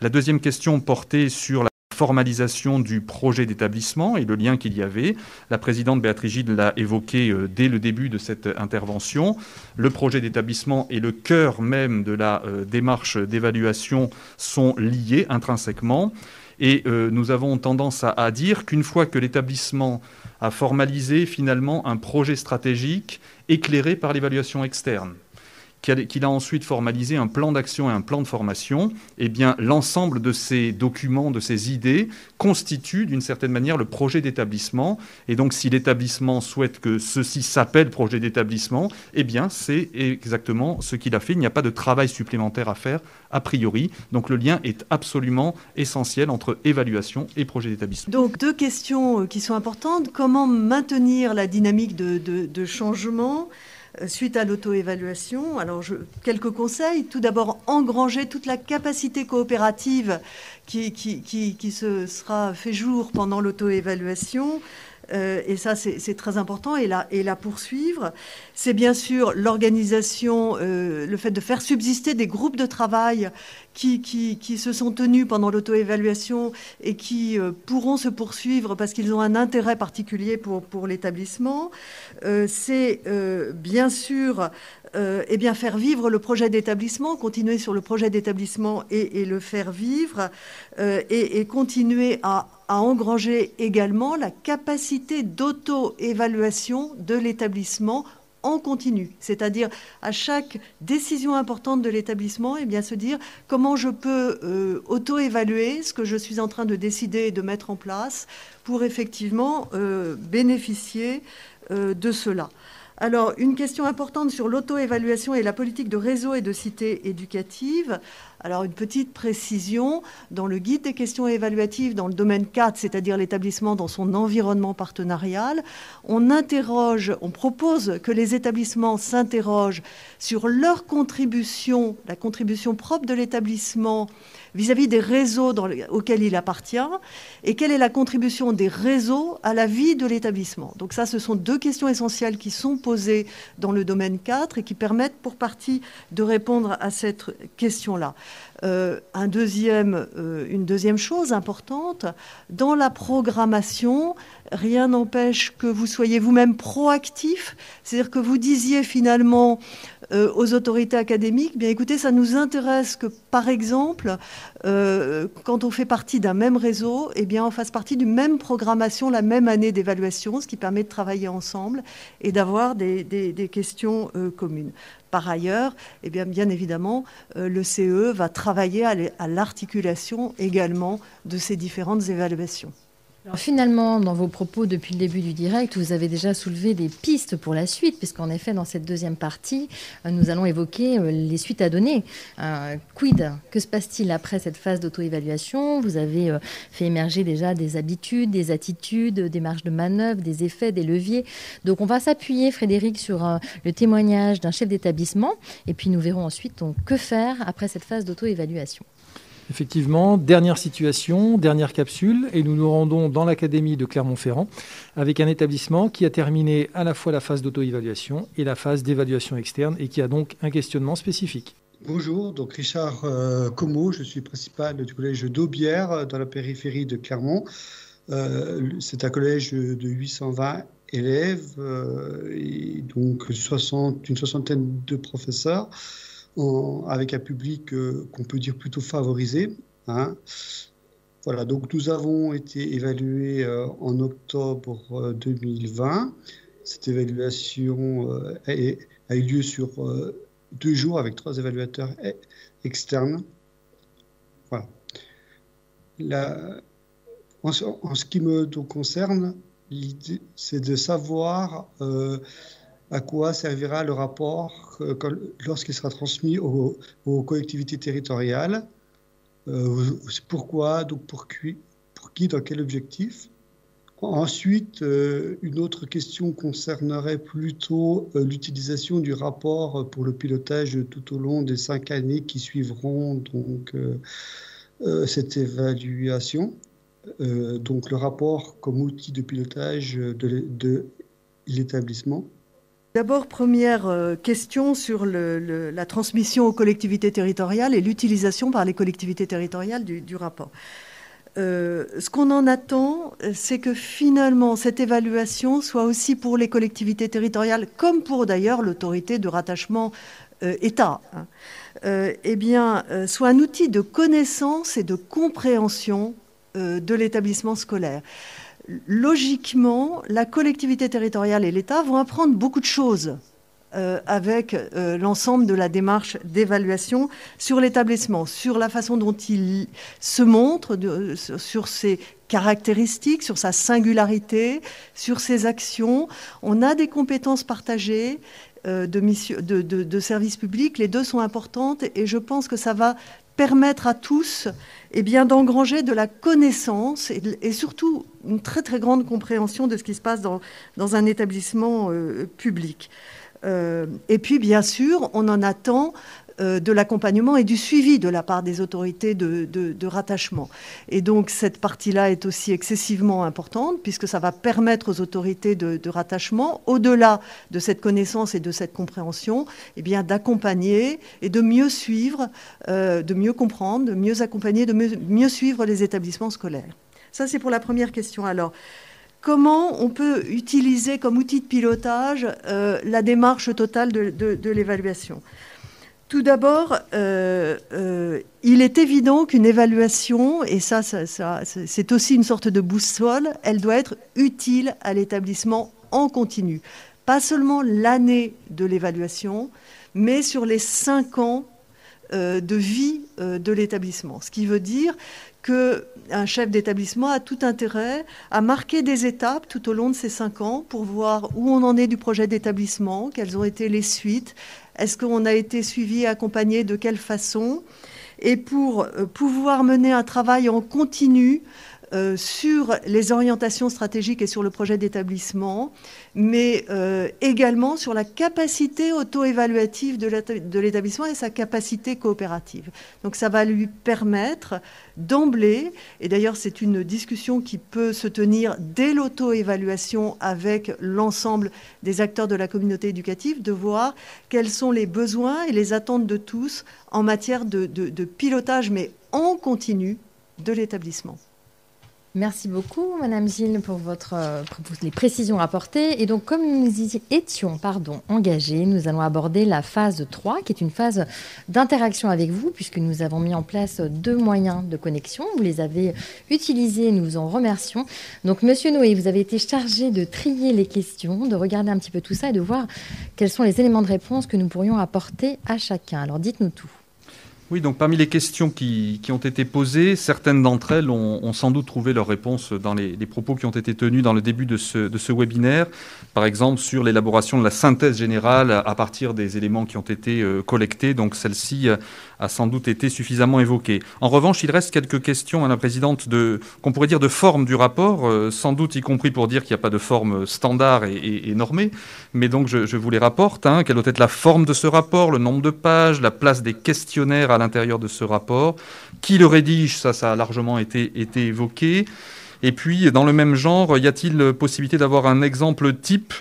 La deuxième question portait sur la formalisation du projet d'établissement et le lien qu'il y avait. La présidente Béatrice Gide l'a évoqué euh, dès le début de cette intervention. Le projet d'établissement et le cœur même de la euh, démarche d'évaluation sont liés intrinsèquement. Et euh, nous avons tendance à dire qu'une fois que l'établissement a formalisé finalement un projet stratégique éclairé par l'évaluation externe, qu'il a ensuite formalisé un plan d'action et un plan de formation, eh bien l'ensemble de ces documents, de ces idées constitue d'une certaine manière le projet d'établissement. Et donc si l'établissement souhaite que ceci s'appelle projet d'établissement, eh bien c'est exactement ce qu'il a fait. Il n'y a pas de travail supplémentaire à faire a priori. Donc le lien est absolument essentiel entre évaluation et projet d'établissement. Donc deux questions euh, qui sont importantes. Comment maintenir la dynamique de, changement? Suite à l'auto-évaluation. Alors, quelques conseils. Tout d'abord, engranger toute la capacité coopérative qui, qui, se sera fait jour pendant l'auto-évaluation. Euh, et ça, c'est très important, et la, poursuivre. C'est bien sûr l'organisation, euh, le fait de faire subsister des groupes de travail qui, se sont tenus pendant l'auto-évaluation et qui euh, pourront se poursuivre parce qu'ils ont un intérêt particulier pour, l'établissement. c'est bien sûr eh bien, faire vivre le projet d'établissement, continuer sur le projet d'établissement et, et, le faire vivre, et, et continuer à à engranger également la capacité d'auto-évaluation de l'établissement en continu, c'est-à-dire à chaque décision importante de l'établissement, eh bien se dire comment je peux euh, auto-évaluer ce que je suis en train de décider et de mettre en place pour effectivement euh, bénéficier euh, de cela. Alors, une question importante sur l'auto-évaluation et la politique de réseau et de cité éducative. Alors, une petite précision, dans le guide des questions évaluatives, dans le domaine 4, c'est-à-dire l'établissement dans son environnement partenarial, on interroge, on propose que les établissements s'interrogent sur leur contribution, la contribution propre de l'établissement vis-à-vis des réseaux auxquels il appartient et quelle est la contribution des réseaux à la vie de l'établissement. Donc ça, ce sont deux questions essentielles qui sont posées dans le domaine 4 et qui permettent pour partie de répondre à cette question-là. Euh, euh, une deuxième chose importante, dans la programmation, rien n'empêche que vous soyez vous-même proactif, c'est-à-dire que vous disiez finalement euh, aux autorités académiques, bien écoutez, ça nous intéresse que, par exemple, quand on fait partie d'un même réseau, eh bien, on fasse partie d'une même programmation, la même année d'évaluation, ce qui permet de travailler ensemble et d'avoir des, questions communes. Par ailleurs, eh bien, évidemment, euh, le CE va travailler à l'articulation également de ces différentes évaluations finalement, dans vos propos depuis le début du direct, vous avez déjà soulevé des pistes pour la suite, puisqu'en effet, dans cette deuxième partie, euh, nous allons évoquer euh, les suites à donner. Euh, quid? Que se passe-t-il après cette phase d'auto-évaluation? Vous avez fait émerger déjà des habitudes, des attitudes, des marges de manœuvre, des effets, des leviers. Donc on va s'appuyer, Frédéric, sur le témoignage d'un chef d'établissement, et puis nous verrons ensuite que faire après cette phase d'auto-évaluation. Effectivement, dernière situation, dernière capsule, et nous nous rendons dans l'académie de Clermont-Ferrand avec un établissement qui a terminé à la fois la phase d'auto-évaluation et la phase d'évaluation externe et qui a donc un questionnement spécifique. Bonjour, donc Richard euh, Como, je suis principal du collège d'Aubière euh, dans la périphérie de Clermont. Euh, c'est un collège de 820 élèves et donc 60, une soixantaine de professeurs avec un public euh, qu'on peut dire plutôt favorisé. Hein. Voilà, donc nous avons été évalués euh, en octobre 2020. Euh, Cette évaluation a, eu lieu sur deux jours avec trois évaluateurs e-, externes. Voilà. en, ce qui me concerne, l'idée, c'est de savoir à quoi servira le rapport lorsqu'il sera transmis aux, collectivités territoriales. Euh, pourquoi, donc pour qui, dans quel objectif. Ensuite, euh, une autre question concernerait plutôt euh, l'utilisation du rapport pour le pilotage tout au long des cinq années qui suivront donc cette évaluation. donc le rapport comme outil de pilotage de l'établissement. D'abord, première euh, question sur la transmission aux collectivités territoriales et l'utilisation par les collectivités territoriales du, rapport. Euh, ce qu'on en attend, c'est que finalement cette évaluation soit aussi pour les collectivités territoriales, comme pour d'ailleurs l'autorité de rattachement euh, État, hein, eh soit un outil de connaissance et de compréhension de l'établissement scolaire logiquement, la collectivité territoriale et l'État vont apprendre beaucoup de choses euh, avec euh, l'ensemble de la démarche d'évaluation sur l'établissement, sur la façon dont il se montre, sur ses caractéristiques, sur sa singularité, sur ses actions. On a des compétences partagées. Euh, de, de, de services publics, les deux sont importantes et je pense que ça va permettre à tous eh bien, d'engranger de la connaissance et, surtout une très très grande compréhension de ce qui se passe dans, un établissement euh, public. Euh, et puis, bien sûr, on en attend de l'accompagnement et du suivi de la part des autorités de, rattachement. Et donc cette partie-là est aussi excessivement importante puisque ça va permettre aux autorités de, rattachement, au-delà de cette connaissance et de cette compréhension, eh bien d'accompagner et de mieux suivre, euh, de mieux comprendre, de mieux accompagner, de mieux, suivre les établissements scolaires. Ça c'est pour la première question. Alors comment on peut utiliser comme outil de pilotage euh, la démarche totale de l'évaluation? Tout d'abord, euh, euh, il est évident qu'une évaluation, et ça, c'est aussi une sorte de boussole, elle doit être utile à l'établissement en continu. pas seulement l'année de l'évaluation, mais sur les cinq ans euh, de vie de l'établissement. Ce qui veut dire qu'un chef d'établissement a tout intérêt à marquer des étapes tout au long de ces cinq ans pour voir où on en est du projet d'établissement, quelles ont été les suites, est-ce qu'on a été suivi, accompagné, de quelle façon, et pour euh, pouvoir mener un travail en continu euh, sur les orientations stratégiques et sur le projet d'établissement, mais euh, également sur la capacité auto-évaluative de l'établissement et sa capacité coopérative. Donc ça va lui permettre d'emblée, et d'ailleurs c'est une discussion qui peut se tenir dès l'auto-évaluation avec l'ensemble des acteurs de la communauté éducative, de voir quels sont les besoins et les attentes de tous en matière de, de pilotage, mais en continu, de l'établissement. Merci beaucoup, Madame Gilles, pour, votre, euh, les précisions apportées. Et donc, comme nous y étions engagés, nous allons aborder la phase 3, qui est une phase d'interaction avec vous, puisque nous avons mis en place deux moyens de connexion. Vous les avez utilisés, nous vous en remercions. Donc, Monsieur Noé, vous avez été chargé de trier les questions, de regarder un petit peu tout ça et de voir quels sont les éléments de réponse que nous pourrions apporter à chacun. Alors, dites-nous tout. Oui, donc parmi les questions qui, ont été posées, certaines d'entre elles ont, sans doute trouvé leur réponse dans les, propos qui ont été tenus dans le début de ce, de ce webinaire, par exemple sur l'élaboration de la synthèse générale à partir des éléments qui ont été euh, collectés. Donc celle-ci euh, a sans doute été suffisamment évoquée. En revanche, il reste quelques questions à la présidente de, qu'on pourrait dire de forme du rapport, euh, sans doute y compris pour dire qu'il n'y a pas de forme standard et, normée, mais donc je, vous les rapporte. Hein, quelle doit être la forme de ce rapport, le nombre de pages, la place des questionnaires à l'intérieur de ce rapport. Qui le rédige Ça, ça a largement été, été évoqué. Et puis, dans le même genre, y a-t-il possibilité d'avoir un exemple type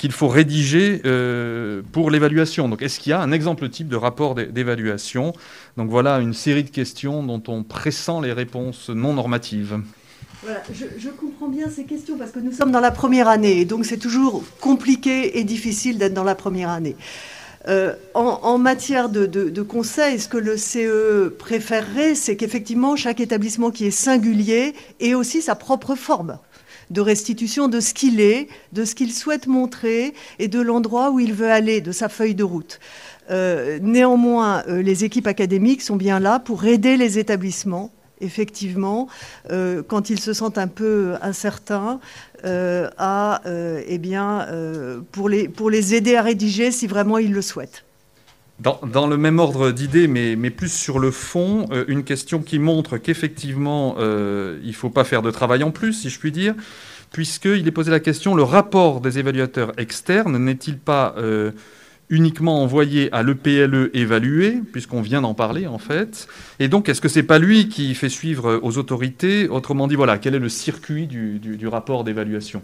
qu'il faut rédiger euh, pour l'évaluation. Donc, est-ce qu'il y a un exemple type de rapport d'évaluation? Donc, voilà une série de questions dont on pressent les réponses non normatives. Je, comprends bien ces questions parce que nous sommes dans la première année, et donc c'est toujours compliqué et difficile d'être dans la première année. Euh, en, matière de, de, conseil, ce que le CE préférerait, c'est qu'effectivement, chaque établissement qui est singulier ait aussi sa propre forme de restitution de ce qu'il est, de ce qu'il souhaite montrer et de l'endroit où il veut aller, de sa feuille de route. Euh, néanmoins, euh, les équipes académiques sont bien là pour aider les établissements effectivement, euh, quand ils se sentent un peu incertains, eh pour les aider à rédiger si vraiment ils le souhaitent. Dans, le même ordre d'idées, mais, plus sur le fond, une question qui montre qu'effectivement, il ne faut pas faire de travail en plus, si je puis dire, puisqu'il est posé la question, le rapport des évaluateurs externes n'est-il pas uniquement envoyé à l'EPLE évalué, puisqu'on vient d'en parler en fait? Et donc, est-ce que c'est pas lui qui fait suivre aux autorités? Autrement dit, voilà, quel est le circuit du rapport d'évaluation?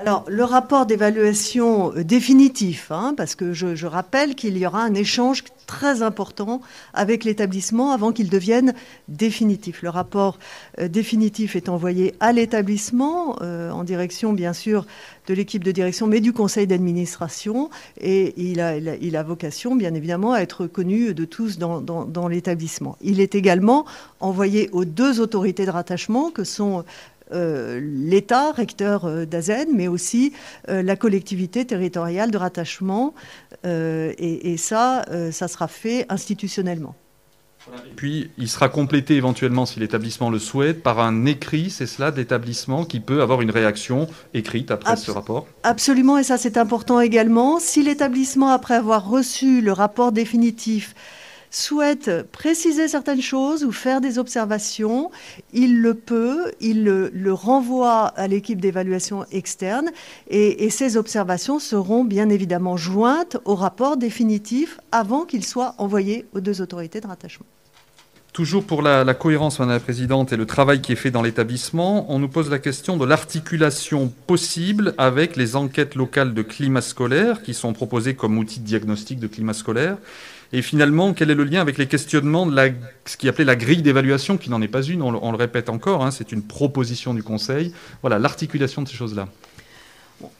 Alors, le rapport d'évaluation euh, définitif, hein, parce que je, rappelle qu'il y aura un échange très important avec l'établissement avant qu'il devienne définitif. Le rapport euh, définitif est envoyé à l'établissement, euh, en direction, bien sûr, de l'équipe de direction, mais du conseil d'administration, et il a, il a, vocation, bien évidemment, à être connu de tous dans, l'établissement. Il est également envoyé aux deux autorités de rattachement, que sont l'État, recteur euh, d'Azen, mais aussi euh, la collectivité territoriale de rattachement. Et, ça, ça sera fait institutionnellement. Puis, il sera complété éventuellement, si l'établissement le souhaite, par un écrit, c'est cela, d'établissement qui peut avoir une réaction écrite après ce rapport? Absolument, et ça c'est important également. Si l'établissement, après avoir reçu le rapport définitif, souhaite préciser certaines choses ou faire des observations, il le peut, il le, renvoie à l'équipe d'évaluation externe et, ces observations seront bien évidemment jointes au rapport définitif avant qu'il soit envoyé aux deux autorités de rattachement. Toujours pour la, cohérence, Madame la Présidente, et le travail qui est fait dans l'établissement, on nous pose la question de l'articulation possible avec les enquêtes locales de climat scolaire qui sont proposées comme outil de diagnostic de climat scolaire et finalement, quel est le lien avec les questionnements de ce qui appelait la grille d'évaluation, qui n'en est pas une, on, le répète encore, hein, c'est une proposition du Conseil. Voilà, l'articulation de ces choses-là.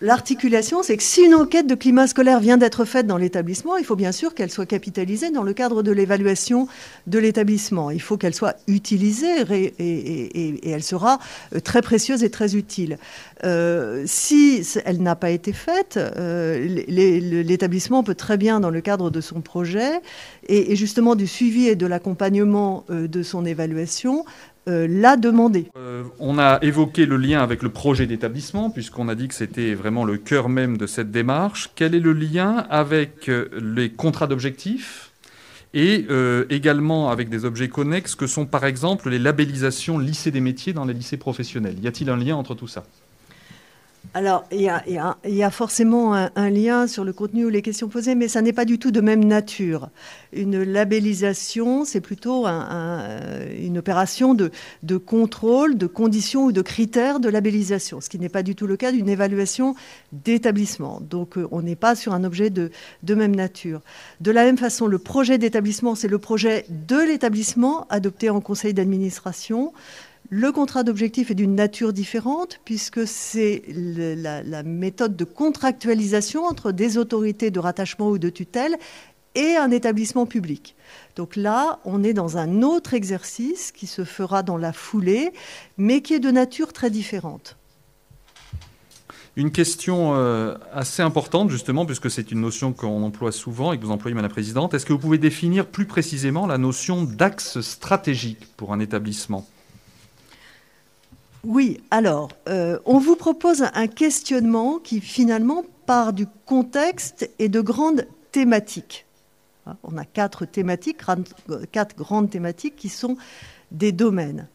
L'articulation, c'est que si une enquête de climat scolaire vient d'être faite dans l'établissement, il faut bien sûr qu'elle soit capitalisée dans le cadre de l'évaluation de l'établissement. Il faut qu'elle soit utilisée et, elle sera euh, très précieuse et très utile. Euh, si elle n'a pas été faite, euh, l'établissement peut très bien, dans le cadre de son projet et, justement du suivi et de l'accompagnement de son évaluation, l'a demander. on a évoqué le lien avec le projet d'établissement, puisqu'on a dit que c'était vraiment le cœur même de cette démarche. Quel est le lien avec les contrats d'objectifs et euh, également avec des objets connexes que sont par exemple les labellisations lycée des métiers dans les lycées professionnels? Y a-t-il un lien entre tout ça? Alors, il y, a, forcément un, lien sur le contenu ou les questions posées, mais ça n'est pas du tout de même nature. Une labellisation, c'est plutôt une opération de, contrôle de conditions ou de critères de labellisation, ce qui n'est pas du tout le cas d'une évaluation d'établissement. Donc, euh, on n'est pas sur un objet de, de même nature. De la même façon, le projet d'établissement, c'est le projet de l'établissement adopté en conseil d'administration. Le contrat d'objectif est d'une nature différente puisque c'est la, méthode de contractualisation entre des autorités de rattachement ou de tutelle et un établissement public. Donc là, on est dans un autre exercice qui se fera dans la foulée, mais qui est de nature très différente. Une question euh, assez importante, justement, puisque c'est une notion qu'on emploie souvent et que vous employez, Madame la Présidente. Est-ce que vous pouvez définir plus précisément la notion d'axe stratégique pour un établissement? Oui, alors, euh, on vous propose un questionnement qui finalement part du contexte et de grandes thématiques. Hein, on a quatre thématiques, quatre grandes thématiques qui sont des domaines.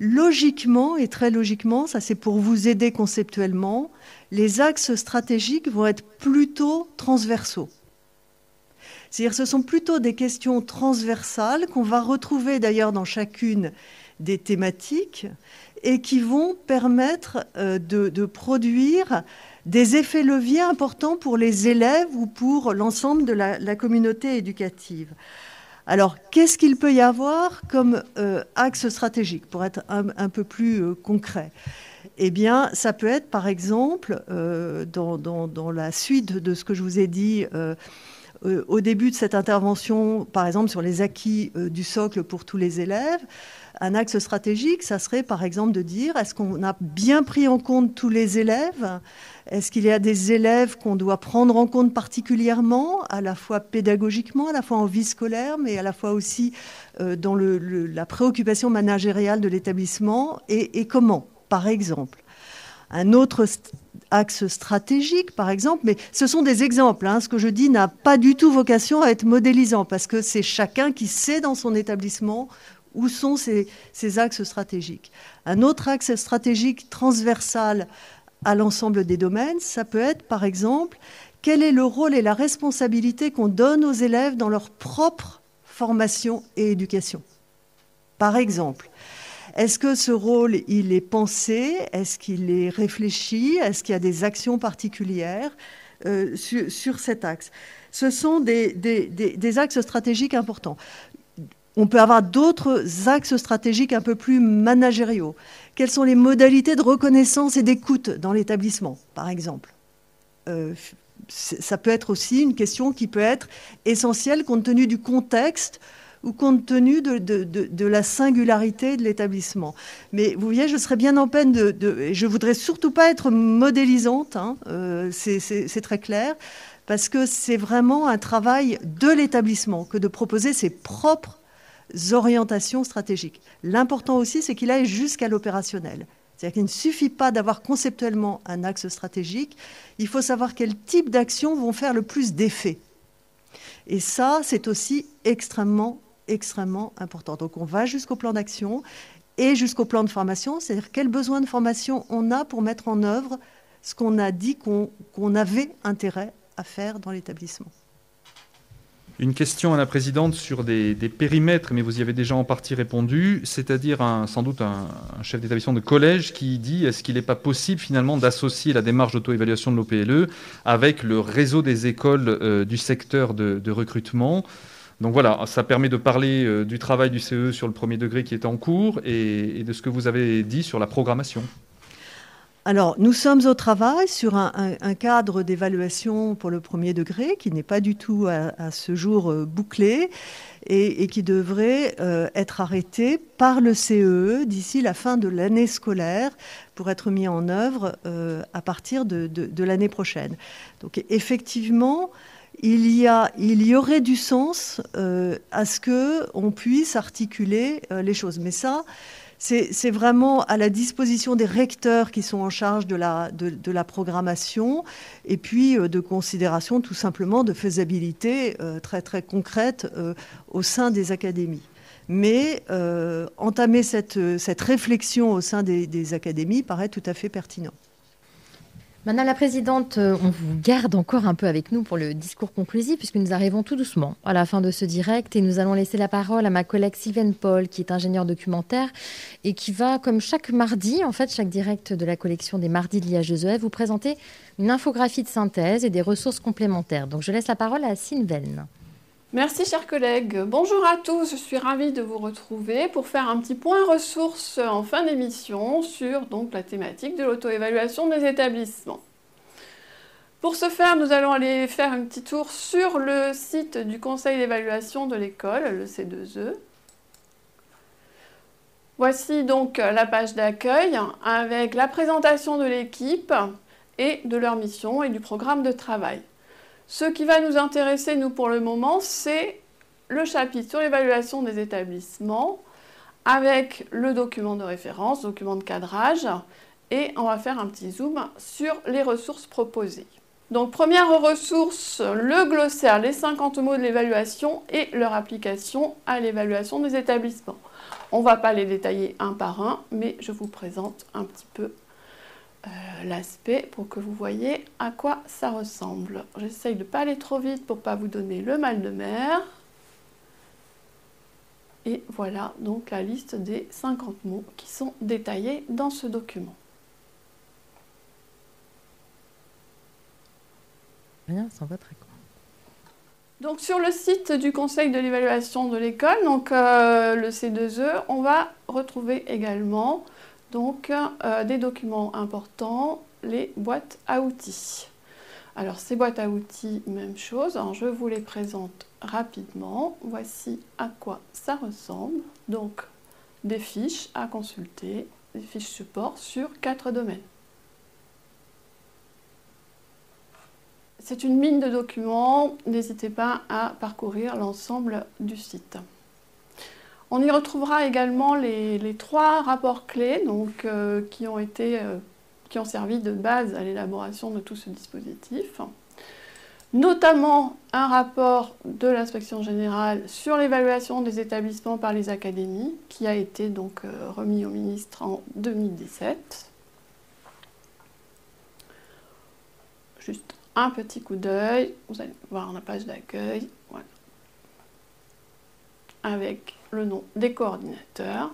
Logiquement, et très logiquement, ça c'est pour vous aider conceptuellement, les axes stratégiques vont être plutôt transversaux. C'est-à-dire ce sont plutôt des questions transversales qu'on va retrouver d'ailleurs dans chacune des thématiques et qui vont permettre euh, de, produire des effets leviers importants pour les élèves ou pour l'ensemble de la, communauté éducative. Alors, qu'est-ce qu'il peut y avoir comme euh, axe stratégique, pour être un, peu plus euh, concret? Eh bien, ça peut être, par exemple, dans, la suite de ce que je vous ai dit au début de cette intervention, par exemple, sur les acquis du socle pour tous les élèves, un axe stratégique, ça serait par exemple de dire est-ce qu'on a bien pris en compte tous les élèves? Est-ce qu'il y a des élèves qu'on doit prendre en compte particulièrement, à la fois pédagogiquement, à la fois en vie scolaire, mais à la fois aussi euh, dans la préoccupation managériale de l'établissement et, comment, par exemple un autre axe stratégique, par exemple, mais ce sont des exemples. Hein. Ce que je dis n'a pas du tout vocation à être modélisant, parce que c'est chacun qui sait dans son établissement où sont ces, axes stratégiques Un autre axe stratégique transversal à l'ensemble des domaines, ça peut être par exemple quel est le rôle et la responsabilité qu'on donne aux élèves dans leur propre formation et éducation. Par exemple, est-ce que ce rôle, il est pensé? Est-ce qu'il est réfléchi? Est-ce qu'il y a des actions particulières euh, sur, cet axe? Ce sont des, axes stratégiques importants. On peut avoir d'autres axes stratégiques un peu plus managériaux. Quelles sont les modalités de reconnaissance et d'écoute dans l'établissement, par exemple? Euh, Ça peut être aussi une question qui peut être essentielle compte tenu du contexte ou compte tenu de, la singularité de l'établissement. Mais vous voyez, je serais bien en peine de... je voudrais surtout pas être modélisante, hein, euh, c'est très clair, parce que c'est vraiment un travail de l'établissement que de proposer ses propres orientations stratégiques. L'important aussi, c'est qu'il aille jusqu'à l'opérationnel. C'est-à-dire qu'il ne suffit pas d'avoir conceptuellement un axe stratégique, il faut savoir quel type d'actions vont faire le plus d'effet. Et ça, c'est aussi extrêmement, extrêmement important. Donc on va jusqu'au plan d'action et jusqu'au plan de formation, c'est-à-dire quel besoin de formation on a pour mettre en œuvre ce qu'on a dit qu'on avait intérêt à faire dans l'établissement. Une question à la présidente sur des, périmètres, mais vous y avez déjà en partie répondu, c'est-à-dire sans doute un, chef d'établissement de collège qui dit est-ce qu'il n'est pas possible finalement d'associer la démarche d'auto-évaluation de l'OPLE avec le réseau des écoles euh, du secteur de, recrutement? Donc voilà, ça permet de parler euh, du travail du CE sur le premier degré qui est en cours et, de ce que vous avez dit sur la programmation. Alors, nous sommes au travail sur un, cadre d'évaluation pour le premier degré qui n'est pas du tout à, ce jour euh, bouclé et, qui devrait euh, être arrêté par le CEE e d'ici la fin de l'année scolaire pour être mis en œuvre à partir de, l'année prochaine. Donc, effectivement, il y, aurait du sens à ce qu'on puisse articuler les choses. Mais ça, c'est vraiment à la disposition des recteurs qui sont en charge de la, programmation et puis euh, de considération tout simplement de faisabilité euh, très très concrète euh, au sein des académies. Mais entamer cette, cette, réflexion au sein des, des académies paraît tout à fait pertinent. Madame la Présidente, euh, on vous garde encore un peu avec nous pour le discours conclusif puisque nous arrivons tout doucement à la fin de ce direct et nous allons laisser la parole à ma collègue Sylvaine Paul qui est ingénieure documentaire et qui va, comme chaque mardi, en fait, chaque direct de la collection des mardis de l'IH2EF, vous présenter une infographie de synthèse et des ressources complémentaires. Donc je laisse la parole à Sylvaine. Merci chers collègues. Bonjour à tous, je suis ravie de vous retrouver pour faire un petit point ressources en fin d'émission sur la thématique de l'auto-évaluation des établissements. Pour ce faire, nous allons aller faire un petit tour sur le site du conseil d'évaluation de l'école, le C2E. Voici donc la page d'accueil avec la présentation de l'équipe et de leur mission et du programme de travail. Ce qui va nous intéresser, nous, pour le moment, c'est le chapitre sur l'évaluation des établissements avec le document de référence, document de cadrage, et on va faire un petit zoom sur les ressources proposées. Donc première ressource, le glossaire, les 50 mots de l'évaluation et leur application à l'évaluation des établissements. On ne va pas les détailler un par un, mais je vous présente un petit peu euh, l'aspect pour que vous voyez à quoi ça ressemble. J'essaye de ne pas aller trop vite pour ne pas vous donner le mal de mer. Et voilà donc la liste des 50 mots qui sont détaillés dans ce document. Rien, ça va très court. Donc sur le site du Conseil de l'évaluation de l'école, donc euh, le C2E, on va retrouver également donc euh, des documents importants, les boîtes à outils. Alors ces boîtes à outils, même chose, je vous les présente rapidement. Voici à quoi ça ressemble. Donc des fiches à consulter, des fiches support sur quatre domaines. C'est une mine de documents, n'hésitez pas à parcourir l'ensemble du site. On y retrouvera également les, trois rapports clés donc, euh, qui, ont été, euh, qui ont servi de base à l'élaboration de tout ce dispositif. Notamment un rapport de l'inspection générale sur l'évaluation des établissements par les académies, qui a été donc euh, remis au ministre en 2017. Juste un petit coup d'œil, vous allez voir la page d'accueil. Avec le nom des coordinateurs.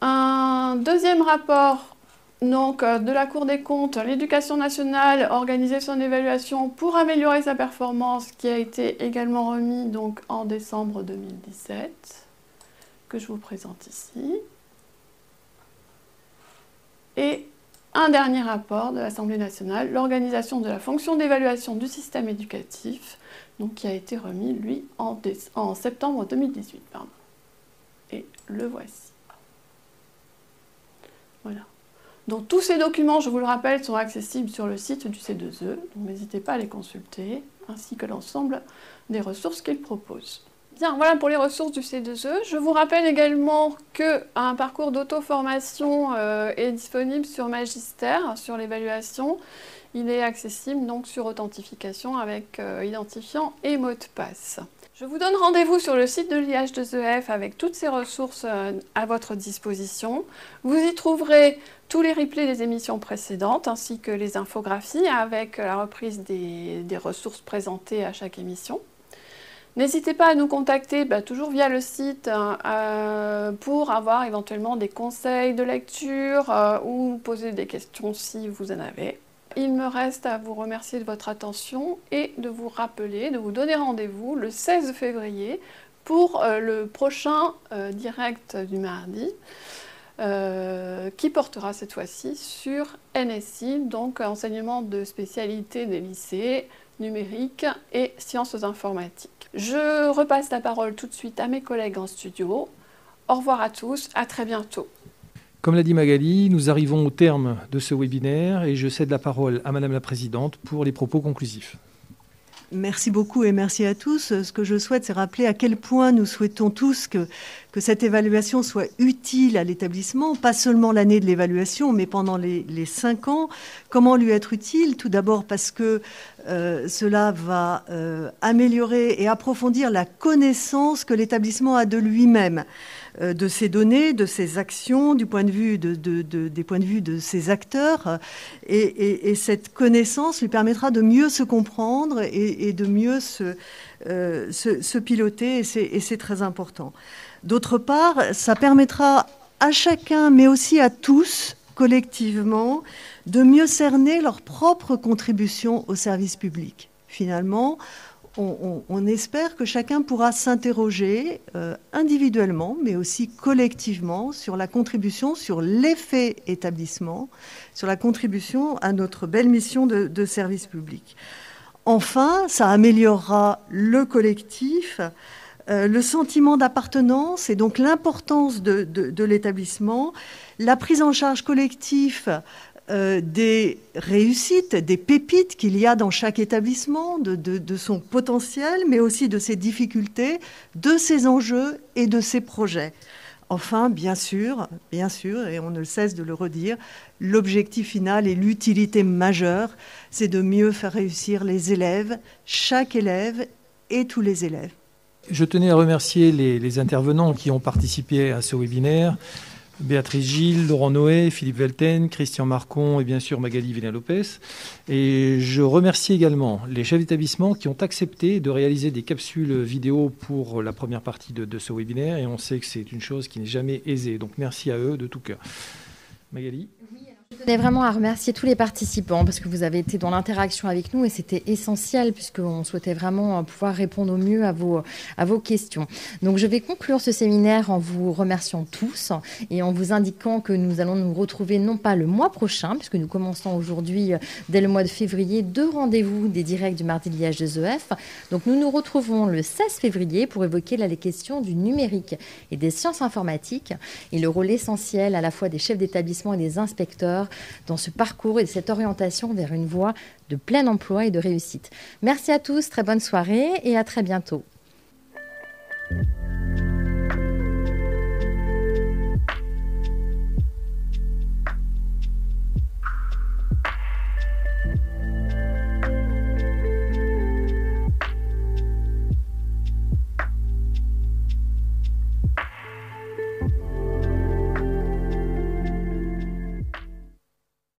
Un deuxième rapport donc, euh, de la Cour des comptes, l'éducation nationale, organiser son évaluation pour améliorer sa performance, qui a été également remis donc, en décembre 2017, que je vous présente ici. Et un dernier rapport de l'Assemblée nationale, l'organisation de la fonction d'évaluation du système éducatif, donc qui a été remis, lui, en, septembre 2018. Pardon. Et le voici. Voilà. Donc tous ces documents, je vous le rappelle, sont accessibles sur le site du C2E, donc n'hésitez pas à les consulter, ainsi que l'ensemble des ressources qu'il propose. Bien, voilà pour les ressources du C2E. Je vous rappelle également qu'un parcours d'auto-formation euh, est disponible sur Magister, sur l'évaluation. Il est accessible donc sur authentification avec euh, identifiant et mot de passe. Je vous donne rendez-vous sur le site de l'IH2EF avec toutes ces ressources euh, à votre disposition. Vous y trouverez tous les replays des émissions précédentes ainsi que les infographies avec la reprise des ressources présentées à chaque émission. N'hésitez pas à nous contacter, bah, toujours via le site, hein, euh, pour avoir éventuellement des conseils de lecture ou poser des questions si vous en avez. Il me reste à vous remercier de votre attention et de vous rappeler, de vous donner rendez-vous le 16 février pour euh, le prochain direct du mardi. qui portera cette fois-ci sur NSI, donc enseignement de spécialité des lycées, numérique et sciences informatiques. Je repasse la parole tout de suite à mes collègues en studio. Au revoir à tous, à très bientôt. Comme l'a dit Magali, nous arrivons au terme de ce webinaire et je cède la parole à Madame la Présidente pour les propos conclusifs. Merci beaucoup et merci à tous. Ce que je souhaite, c'est rappeler à quel point nous souhaitons tous que, cette évaluation soit utile à l'établissement, pas seulement l'année de l'évaluation, mais pendant les, cinq ans. Comment lui être utile? Tout d'abord parce que euh, cela va euh, améliorer et approfondir la connaissance que l'établissement a de lui-même. Euh, de ces données, de ces actions, du point de vue de, des points de vue de ces acteurs. Et, cette connaissance lui permettra de mieux se comprendre et, de mieux se, euh, se, piloter, et c'est très important. D'autre part, ça permettra à chacun, mais aussi à tous, collectivement, de mieux cerner leur propre contribution au service public. Finalement, on, espère que chacun pourra s'interroger euh, individuellement, mais aussi collectivement, sur la contribution, sur l'effet établissement, sur la contribution à notre belle mission de, service public. Enfin, ça améliorera le collectif, euh, le sentiment d'appartenance et donc l'importance de l'établissement, la prise en charge collective euh, des réussites, des pépites qu'il y a dans chaque établissement, de, son potentiel, mais aussi de ses difficultés, de ses enjeux et de ses projets. Enfin, bien sûr, bien sûr, et on ne cesse de le redire, l'objectif final et l'utilité majeure, c'est de mieux faire réussir les élèves, chaque élève et tous les élèves. Je tenais à remercier les intervenants qui ont participé à ce webinaire. Béatrice Gilles, Laurent Noé, Philippe Velten, Christian Marcon et bien sûr Magali Villa-Lopez. Et je remercie également les chefs d'établissement qui ont accepté de réaliser des capsules vidéo pour la première partie de ce webinaire. Et on sait que c'est une chose qui n'est jamais aisée. Donc merci à eux de tout cœur. Magali? Je tenais vraiment à remercier tous les participants parce que vous avez été dans l'interaction avec nous et c'était essentiel puisqu'on souhaitait vraiment pouvoir répondre au mieux à vos, à vos questions. Donc je vais conclure ce séminaire en vous remerciant tous et en vous indiquant que nous allons nous retrouver non pas le mois prochain puisque nous commençons aujourd'hui dès le mois de février deux rendez-vous des directs du mardi de l'IH des EF. Donc nous nous retrouvons le 16 février pour évoquer les questions du numérique et des sciences informatiques et le rôle essentiel à la fois des chefs d'établissement et des inspecteurs dans ce parcours et cette orientation vers une voie de plein emploi et de réussite. Merci à tous, très bonne soirée et à très bientôt.